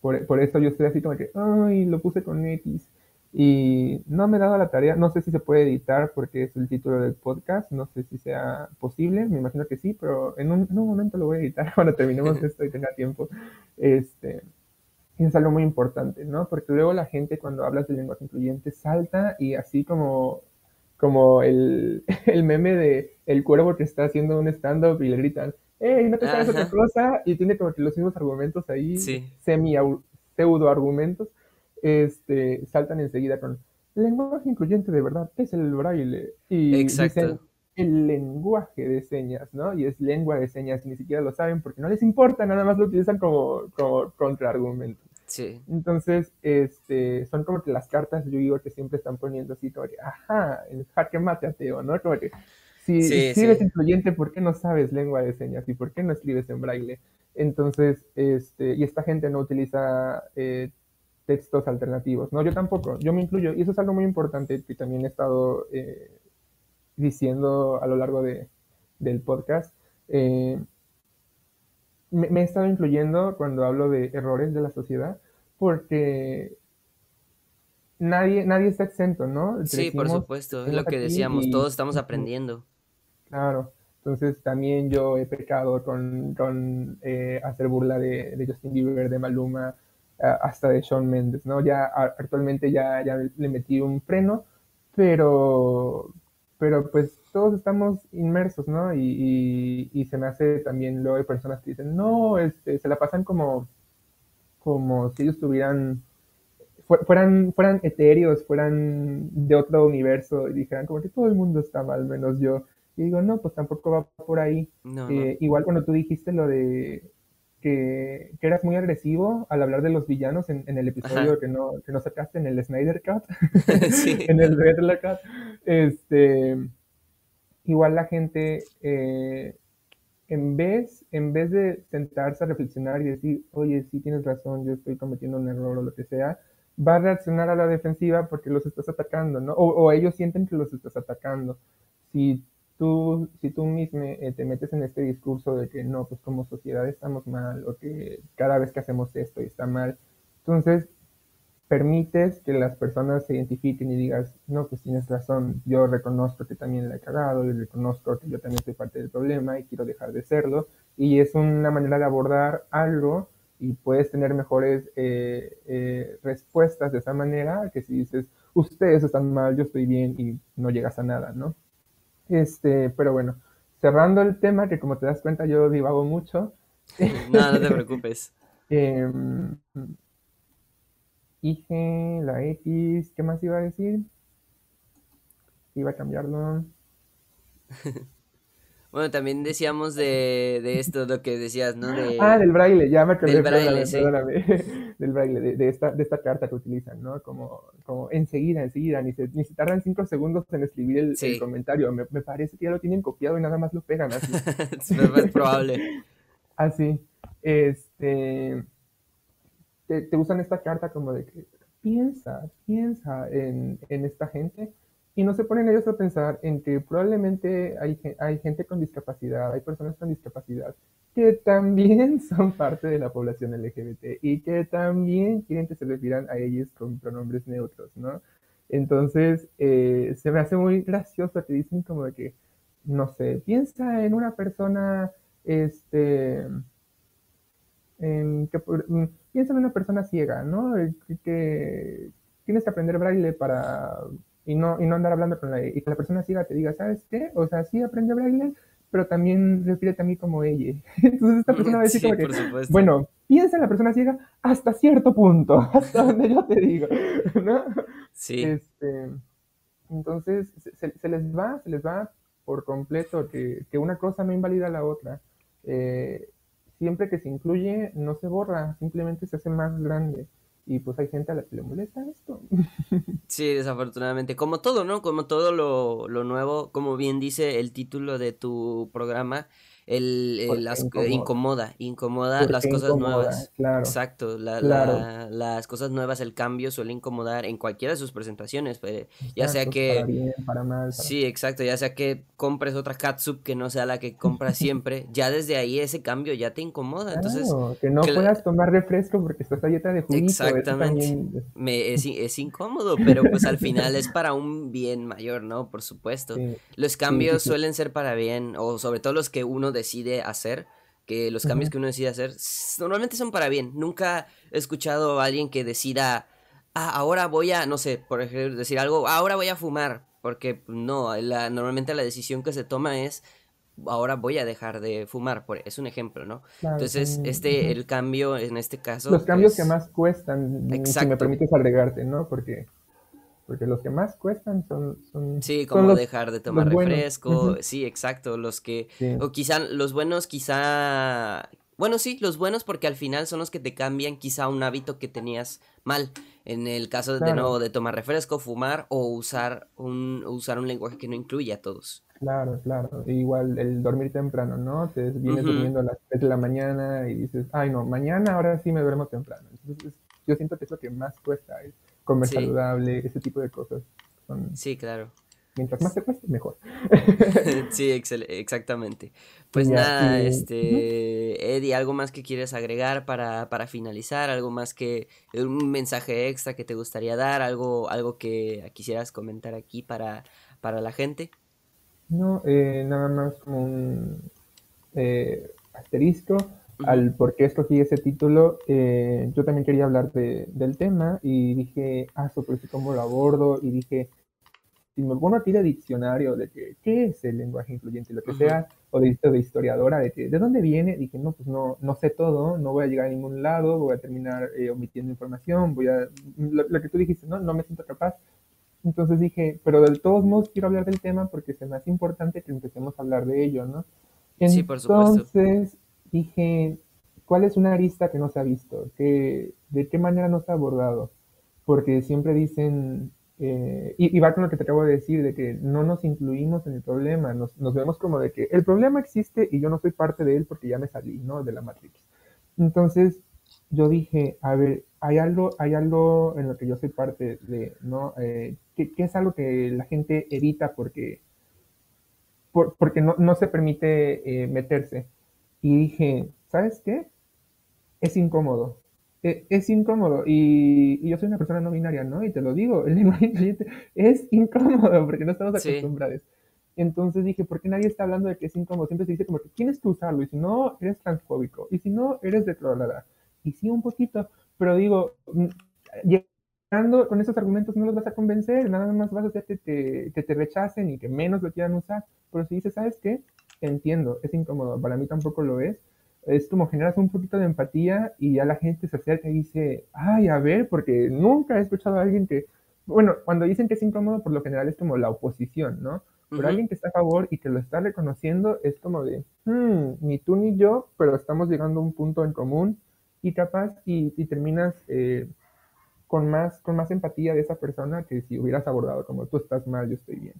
por, por, eso yo estoy así como que, ay, lo puse con X. Y no me he dado la tarea, no sé si se puede editar porque es el título del podcast, no sé si sea posible, me imagino que sí, pero en un, momento lo voy a editar cuando terminemos esto y tenga tiempo. Este, es algo muy importante, ¿no? Porque luego la gente cuando hablas de lenguaje incluyente salta y así como, como el, el meme de el cuervo que está haciendo un stand-up y le gritan, ¡Ey, no te sabes otra cosa! Y tiene como que los mismos argumentos ahí, semi-pseudo argumentos este, saltan enseguida con lenguaje incluyente de verdad, es el braille. Y dicen el lenguaje de señas, ¿no? Y es lengua de señas, y ni siquiera lo saben porque no les importa, nada más lo utilizan como, como contraargumento. Sí. Entonces, este, son como que las cartas, yo digo que siempre están poniendo así, como que, ajá, el jaque mate ateo, ¿no? Como que, si, si eres incluyente, ¿por qué no sabes lengua de señas? ¿Y por qué no escribes en braille? Entonces, este, y esta gente no utiliza eh, textos alternativos. No, yo tampoco, yo me incluyo. Y eso es algo muy importante que también he estado eh, diciendo a lo largo de, del podcast. Eh, me, he estado incluyendo cuando hablo de errores de la sociedad, porque nadie, nadie está exento, ¿no? Sí, por supuesto, es lo que decíamos, todos estamos aprendiendo. Claro, entonces también yo he pecado con, eh, hacer burla de, Justin Bieber, de Maluma, hasta de Shawn Mendes, ¿no? Ya actualmente ya, le metí un freno, pero, pero pues todos estamos inmersos, ¿no? Y, y, se me hace también, luego hay personas que dicen, no, este, se la pasan como, como si ellos tuvieran, fueran, fueran etéreos, fueran de otro universo y dijeran como que todo el mundo está mal, menos yo. Y digo, no, pues tampoco va por ahí. Eh, igual cuando tú dijiste lo de que, que, eras muy agresivo al hablar de los villanos en, en el episodio que no, que no sacaste en el Snyder Cut, en el Red Cut, este, igual la gente, eh, en, vez, en vez de sentarse a reflexionar y decir, oye, sí tienes razón, yo estoy cometiendo un error o lo que sea, va a reaccionar a la defensiva porque los estás atacando, ¿no? O, o ellos sienten que los estás atacando. Si si tú mismo eh, te metes en este discurso de que no, pues como sociedad estamos mal, o que cada vez que hacemos esto está mal, entonces permites que las personas se identifiquen y digas, no, pues tienes razón, yo reconozco que también la he cagado, y reconozco que yo también soy parte del problema y quiero dejar de serlo, y es una manera de abordar algo y puedes tener mejores eh, eh, respuestas de esa manera que si dices, ustedes están mal, yo estoy bien y no llegas a nada, ¿no? Este, pero bueno, cerrando el tema, que como te das cuenta yo divago mucho. no, no te preocupes. eh, la X, ¿qué más iba a decir? Iba a cambiarlo. Bueno, también decíamos de, de, esto, lo que decías, ¿no? De... Ah, del braille, ya me acordé. Del braille, sí. del braille, de, de, esta, de esta carta que utilizan, ¿no? Como, como enseguida, enseguida, ni se, ni se tardan cinco segundos en escribir el, sí. el comentario. Me, me, parece que ya lo tienen copiado y nada más lo pegan así. es probable. Así. Este. Te, te, usan esta carta como de que piensa, piensa en, en esta gente y no se ponen ellos a pensar en que probablemente hay, hay gente con discapacidad, hay personas con discapacidad que también son parte de la población LGBT y que también quieren que se refieran a ellos con pronombres neutros, ¿no? Entonces, eh, se me hace muy gracioso que dicen como de que, no sé, piensa en una persona, este, en que, piensa en una persona ciega, ¿no? Que, que tienes que aprender braille para y no, y no andar hablando con la, y que la persona ciega te diga, ¿sabes qué? O sea, sí aprende a braille, pero también respírate a mí como ella. Entonces esta persona va a decir sí, como que, bueno, piensa en la persona ciega hasta cierto punto, hasta donde yo te digo, ¿no? Sí. Este, entonces se, se, les va, se les va por completo que, que una cosa no invalida a la otra. Eh, siempre que se incluye, no se borra, simplemente se hace más grande y pues hay gente a la que le molesta esto. Sí, desafortunadamente, como todo, ¿no? Como todo lo, lo nuevo, como bien dice el título de tu programa, el, el las, incomoda, incomoda, incomoda las cosas incomoda, nuevas. Claro, Exacto, la, claro. La, las cosas nuevas, el cambio suele incomodar en cualquiera de sus presentaciones, ya sea que... Para bien, para mal. Para... Sí, exacto, ya sea que compres otra catsup que no sea la que compras siempre, ya desde ahí ese cambio ya te incomoda. Claro, Entonces, que no que puedas tomar refresco porque estás a dieta de juguito. Exactamente. también- me, es, es incómodo, pero pues al final es para un bien mayor, ¿no? Por supuesto. sí. Los cambios sí. suelen ser para bien, o sobre todo los que uno decide hacer, que los cambios que uno decide hacer normalmente son para bien. Nunca he escuchado a alguien que decida, ah, ahora voy a, no sé, por ejemplo, decir algo, ahora voy a fumar, porque pues, no, la, normalmente la decisión que se toma es, ahora voy a dejar de fumar, por, es un ejemplo, ¿no? Claro, Entonces, este, el cambio en este caso... los cambios que más cuestan, si Exacto. me permites agregarte, ¿no? Porque, porque los que más cuestan son, son, Sí, son como los, dejar de tomar buenos. refresco, sí, exacto, los que, Sí. o quizá los buenos, quizá, bueno, sí, los buenos porque al final son los que te cambian quizá un hábito que tenías mal, en el caso de nuevo de tomar refresco, fumar o usar un, usar un lenguaje que no incluye a todos. Claro, claro. Igual el dormir temprano, ¿no? Te vienes durmiendo a las 3 de la mañana y dices, ay no, mañana ahora sí me duermo temprano. Entonces, yo siento que es lo que más cuesta, es comer saludable, ese tipo de cosas. sí, claro. Mientras más te cueste, mejor. sí, exactamente. Pues nada, este, Eddie, ¿algo más que quieres agregar para, para finalizar? ¿Algo más que un mensaje extra que te gustaría dar? ¿Algo, algo que quisieras comentar aquí para, para la gente? No, eh, nada más como un eh, asterisco al por qué escogí ese título. Eh, yo también quería hablar de, del tema y dije, ah, sobre cómo lo abordo y dije, si me pongo aquí de diccionario de que, qué es el lenguaje incluyente, lo que sea, o de, de, historiadora, de que, ¿de dónde viene? Dije, no, pues no, no sé todo, no voy a llegar a ningún lado, voy a terminar eh, omitiendo información, voy a, lo, que tú dijiste, no, no me siento capaz. Entonces dije, pero de todos modos quiero hablar del tema porque se me hace importante que empecemos a hablar de ello, ¿no? Entonces, sí, por supuesto. Dije, ¿cuál es una arista que no se ha visto? ¿Qué, ¿De qué manera no se ha abordado? Porque siempre dicen, eh, y, va con lo que te acabo de decir, de que no nos incluimos en el problema, nos, vemos como de que el problema existe y yo no soy parte de él porque ya me salí, ¿no? De la Matrix. Entonces, yo dije, a ver, hay algo, hay algo en lo que yo soy parte de, ¿no? Eh, que, es algo que la gente evita porque, porque no, se permite eh, meterse. Y dije, ¿sabes qué? Es incómodo. E, es incómodo y, yo soy una persona no binaria, ¿no? Y te lo digo, el lenguaje incluyente es incómodo porque no estamos acostumbrados. Entonces dije, ¿por qué nadie está hablando de que es incómodo? Siempre se dice como que tienes que usarlo y si no, eres transfóbico y si no, eres de declarada. Y sí, un poquito, pero digo, mm, llegando con esos argumentos no los vas a convencer, nada más vas a hacer que te, que te rechacen y que menos lo quieran usar. Pero si dices, ¿sabes qué? Entiendo, es incómodo, para mí tampoco lo es, es como generas un poquito de empatía y ya la gente se acerca y dice, ay, a ver, porque nunca he escuchado a alguien que, bueno, cuando dicen que es incómodo, por lo general es como la oposición, ¿no? Pero alguien que está a favor y que lo está reconociendo es como de, hmm, ni tú ni yo, pero estamos llegando a un punto en común y capaz y, terminas eh, con, más, con más empatía de esa persona que si hubieras abordado como tú estás mal, yo estoy bien.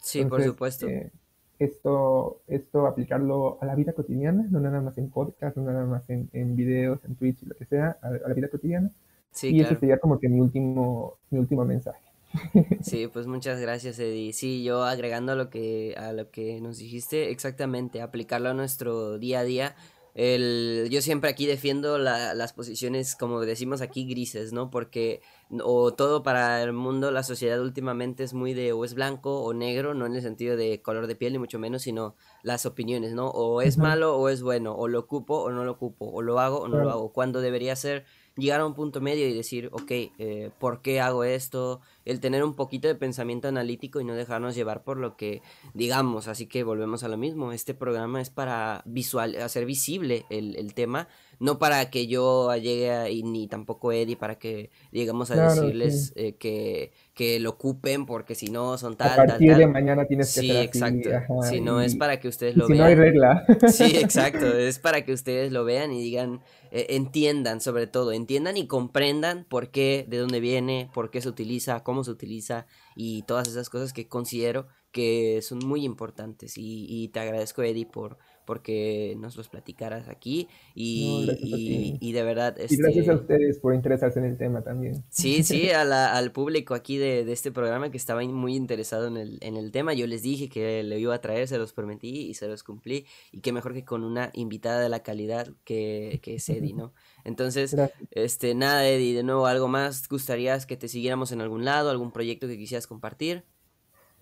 Sí, por supuesto. Eh, esto, esto aplicarlo a la vida cotidiana, no nada más en podcast, no nada más en, en videos, en Twitch, lo que sea, a, la vida cotidiana. Sí, y ese sería como que mi último, mi último mensaje. Sí, pues muchas gracias, Eddie. Sí, yo agregando a lo que, a lo que nos dijiste, exactamente, aplicarlo a nuestro día a día el, yo siempre aquí defiendo las posiciones, como decimos aquí, grises, ¿no? Porque o todo para el mundo, la sociedad últimamente es muy de o es blanco o negro, no en el sentido de color de piel ni mucho menos, sino las opiniones, ¿no? O es malo o es bueno, o lo ocupo o no lo ocupo, o lo hago o no lo hago, cuando debería ser llegar a un punto medio y decir, ok, eh, ¿por qué hago esto? El tener un poquito de pensamiento analítico y no dejarnos llevar por lo que digamos. Así que volvemos a lo mismo. Este programa es para visual, hacer visible el, el tema no para que yo llegue a, y ni tampoco Eddie para que lleguemos a decirles eh, que, que, lo ocupen porque si no son tal, a partir de mañana tienes que Sí, exacto. si no es para que ustedes lo si vean. no hay regla. Sí, exacto. Es para que ustedes lo vean y digan, eh, entiendan sobre todo, entiendan y comprendan por qué, de dónde viene, por qué se utiliza, cómo se utiliza y todas esas cosas que considero que son muy importantes. Y, y te agradezco, Eddie, por porque nos los platicaras aquí y, y, de verdad... Este... Y gracias a este ustedes por interesarse en el tema también. Sí, sí, al público aquí de, de, este programa que estaba muy interesado en el, en el tema, yo les dije que le iba a traer, se los prometí y se los cumplí y qué mejor que con una invitada de la calidad que, que es Eddie, ¿no? Entonces, este, nada, Eddie, de nuevo, ¿algo más gustarías que te siguiéramos en algún lado, algún proyecto que quisieras compartir?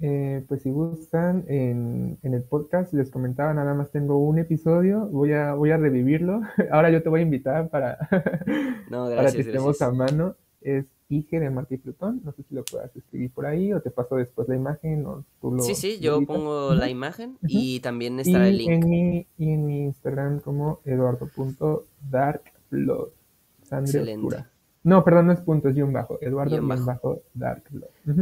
Eh, pues si gustan, en, el podcast les comentaba, nada más tengo un episodio, voy a, voy a revivirlo. Ahora yo te voy a invitar para, para que estemos a mano. Es Ige de Martí Plutón, no sé si lo puedas escribir por ahí o te paso después la imagen o tú lo... Sí, sí, yo pongo la imagen y también estará el link. En mi, y en mi Instagram como eduardo.darkblood. Excelente. No, perdón, no es punto, es guion bajo. Eduardo guion bajo, Dark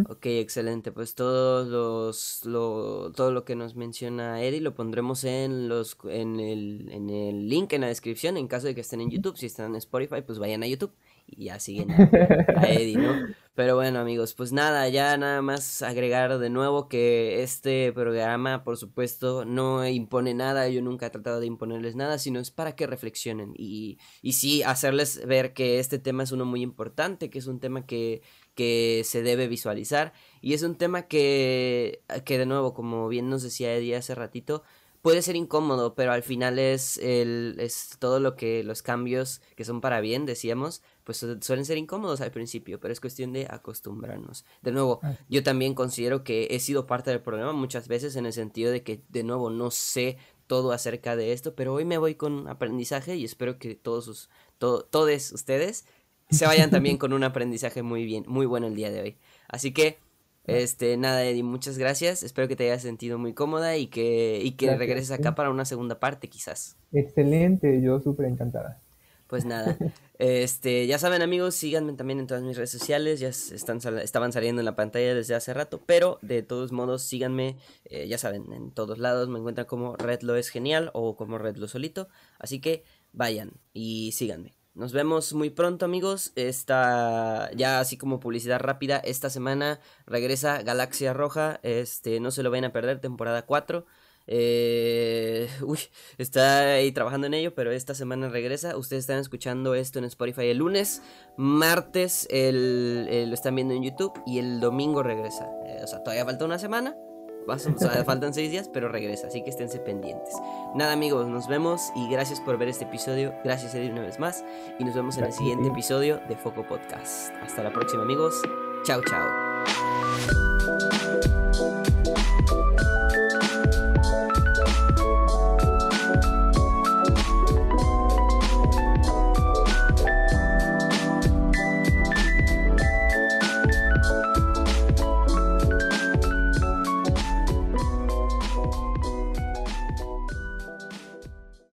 Ok, excelente. Pues todos los, lo, todo lo que nos menciona Eddie lo pondremos en los en el, en el link en la descripción en caso de que estén en YouTube. Si están en Spotify, pues vayan a YouTube y ya siguen a, Eddie, ¿no? Pero bueno amigos, pues nada, ya nada más agregar de nuevo que este programa por supuesto no impone nada, yo nunca he tratado de imponerles nada, sino es para que reflexionen y, y sí hacerles ver que este tema es uno muy importante, que es un tema que, que se debe visualizar y es un tema que, que de nuevo, como bien nos decía Eddie hace ratito, puede ser incómodo, pero al final es, el, es todo lo que los cambios que son para bien, decíamos, pues suelen ser incómodos al principio, pero es cuestión de acostumbrarnos. De nuevo, yo también considero que he sido parte del problema muchas veces en el sentido de que, de nuevo, no sé todo acerca de esto, pero hoy me voy con aprendizaje y espero que todos sus, todos ustedes se vayan también con un aprendizaje muy bien, muy bueno el día de hoy. Así que este, nada, Eddie, muchas gracias. Espero que te hayas sentido muy cómoda y que, y que regreses acá para una segunda parte, quizás. Excelente, yo súper encantada. Pues nada, este, ya saben amigos, síganme también en todas mis redes sociales, ya están, estaban saliendo en la pantalla desde hace rato, pero de todos modos síganme, eh, ya saben, en todos lados me encuentran como Red Lo es genial o como Red Lo solito, así que vayan y síganme. Nos vemos muy pronto amigos. Esta, ya así como publicidad rápida, esta semana regresa Galaxia Roja. Este, no se lo vayan a perder, temporada 4. Eh, uy, está ahí trabajando en ello, pero esta semana regresa. Ustedes están escuchando esto en Spotify el lunes. Martes el, lo están viendo en YouTube y el domingo regresa. Eh, o sea, todavía falta una semana faltan seis días, pero regresa, así que esténse pendientes. Nada amigos, nos vemos y gracias por ver este episodio. Gracias Eddie una vez más y nos vemos en el siguiente episodio de Foco Podcast. Hasta la próxima amigos. Chao, chao.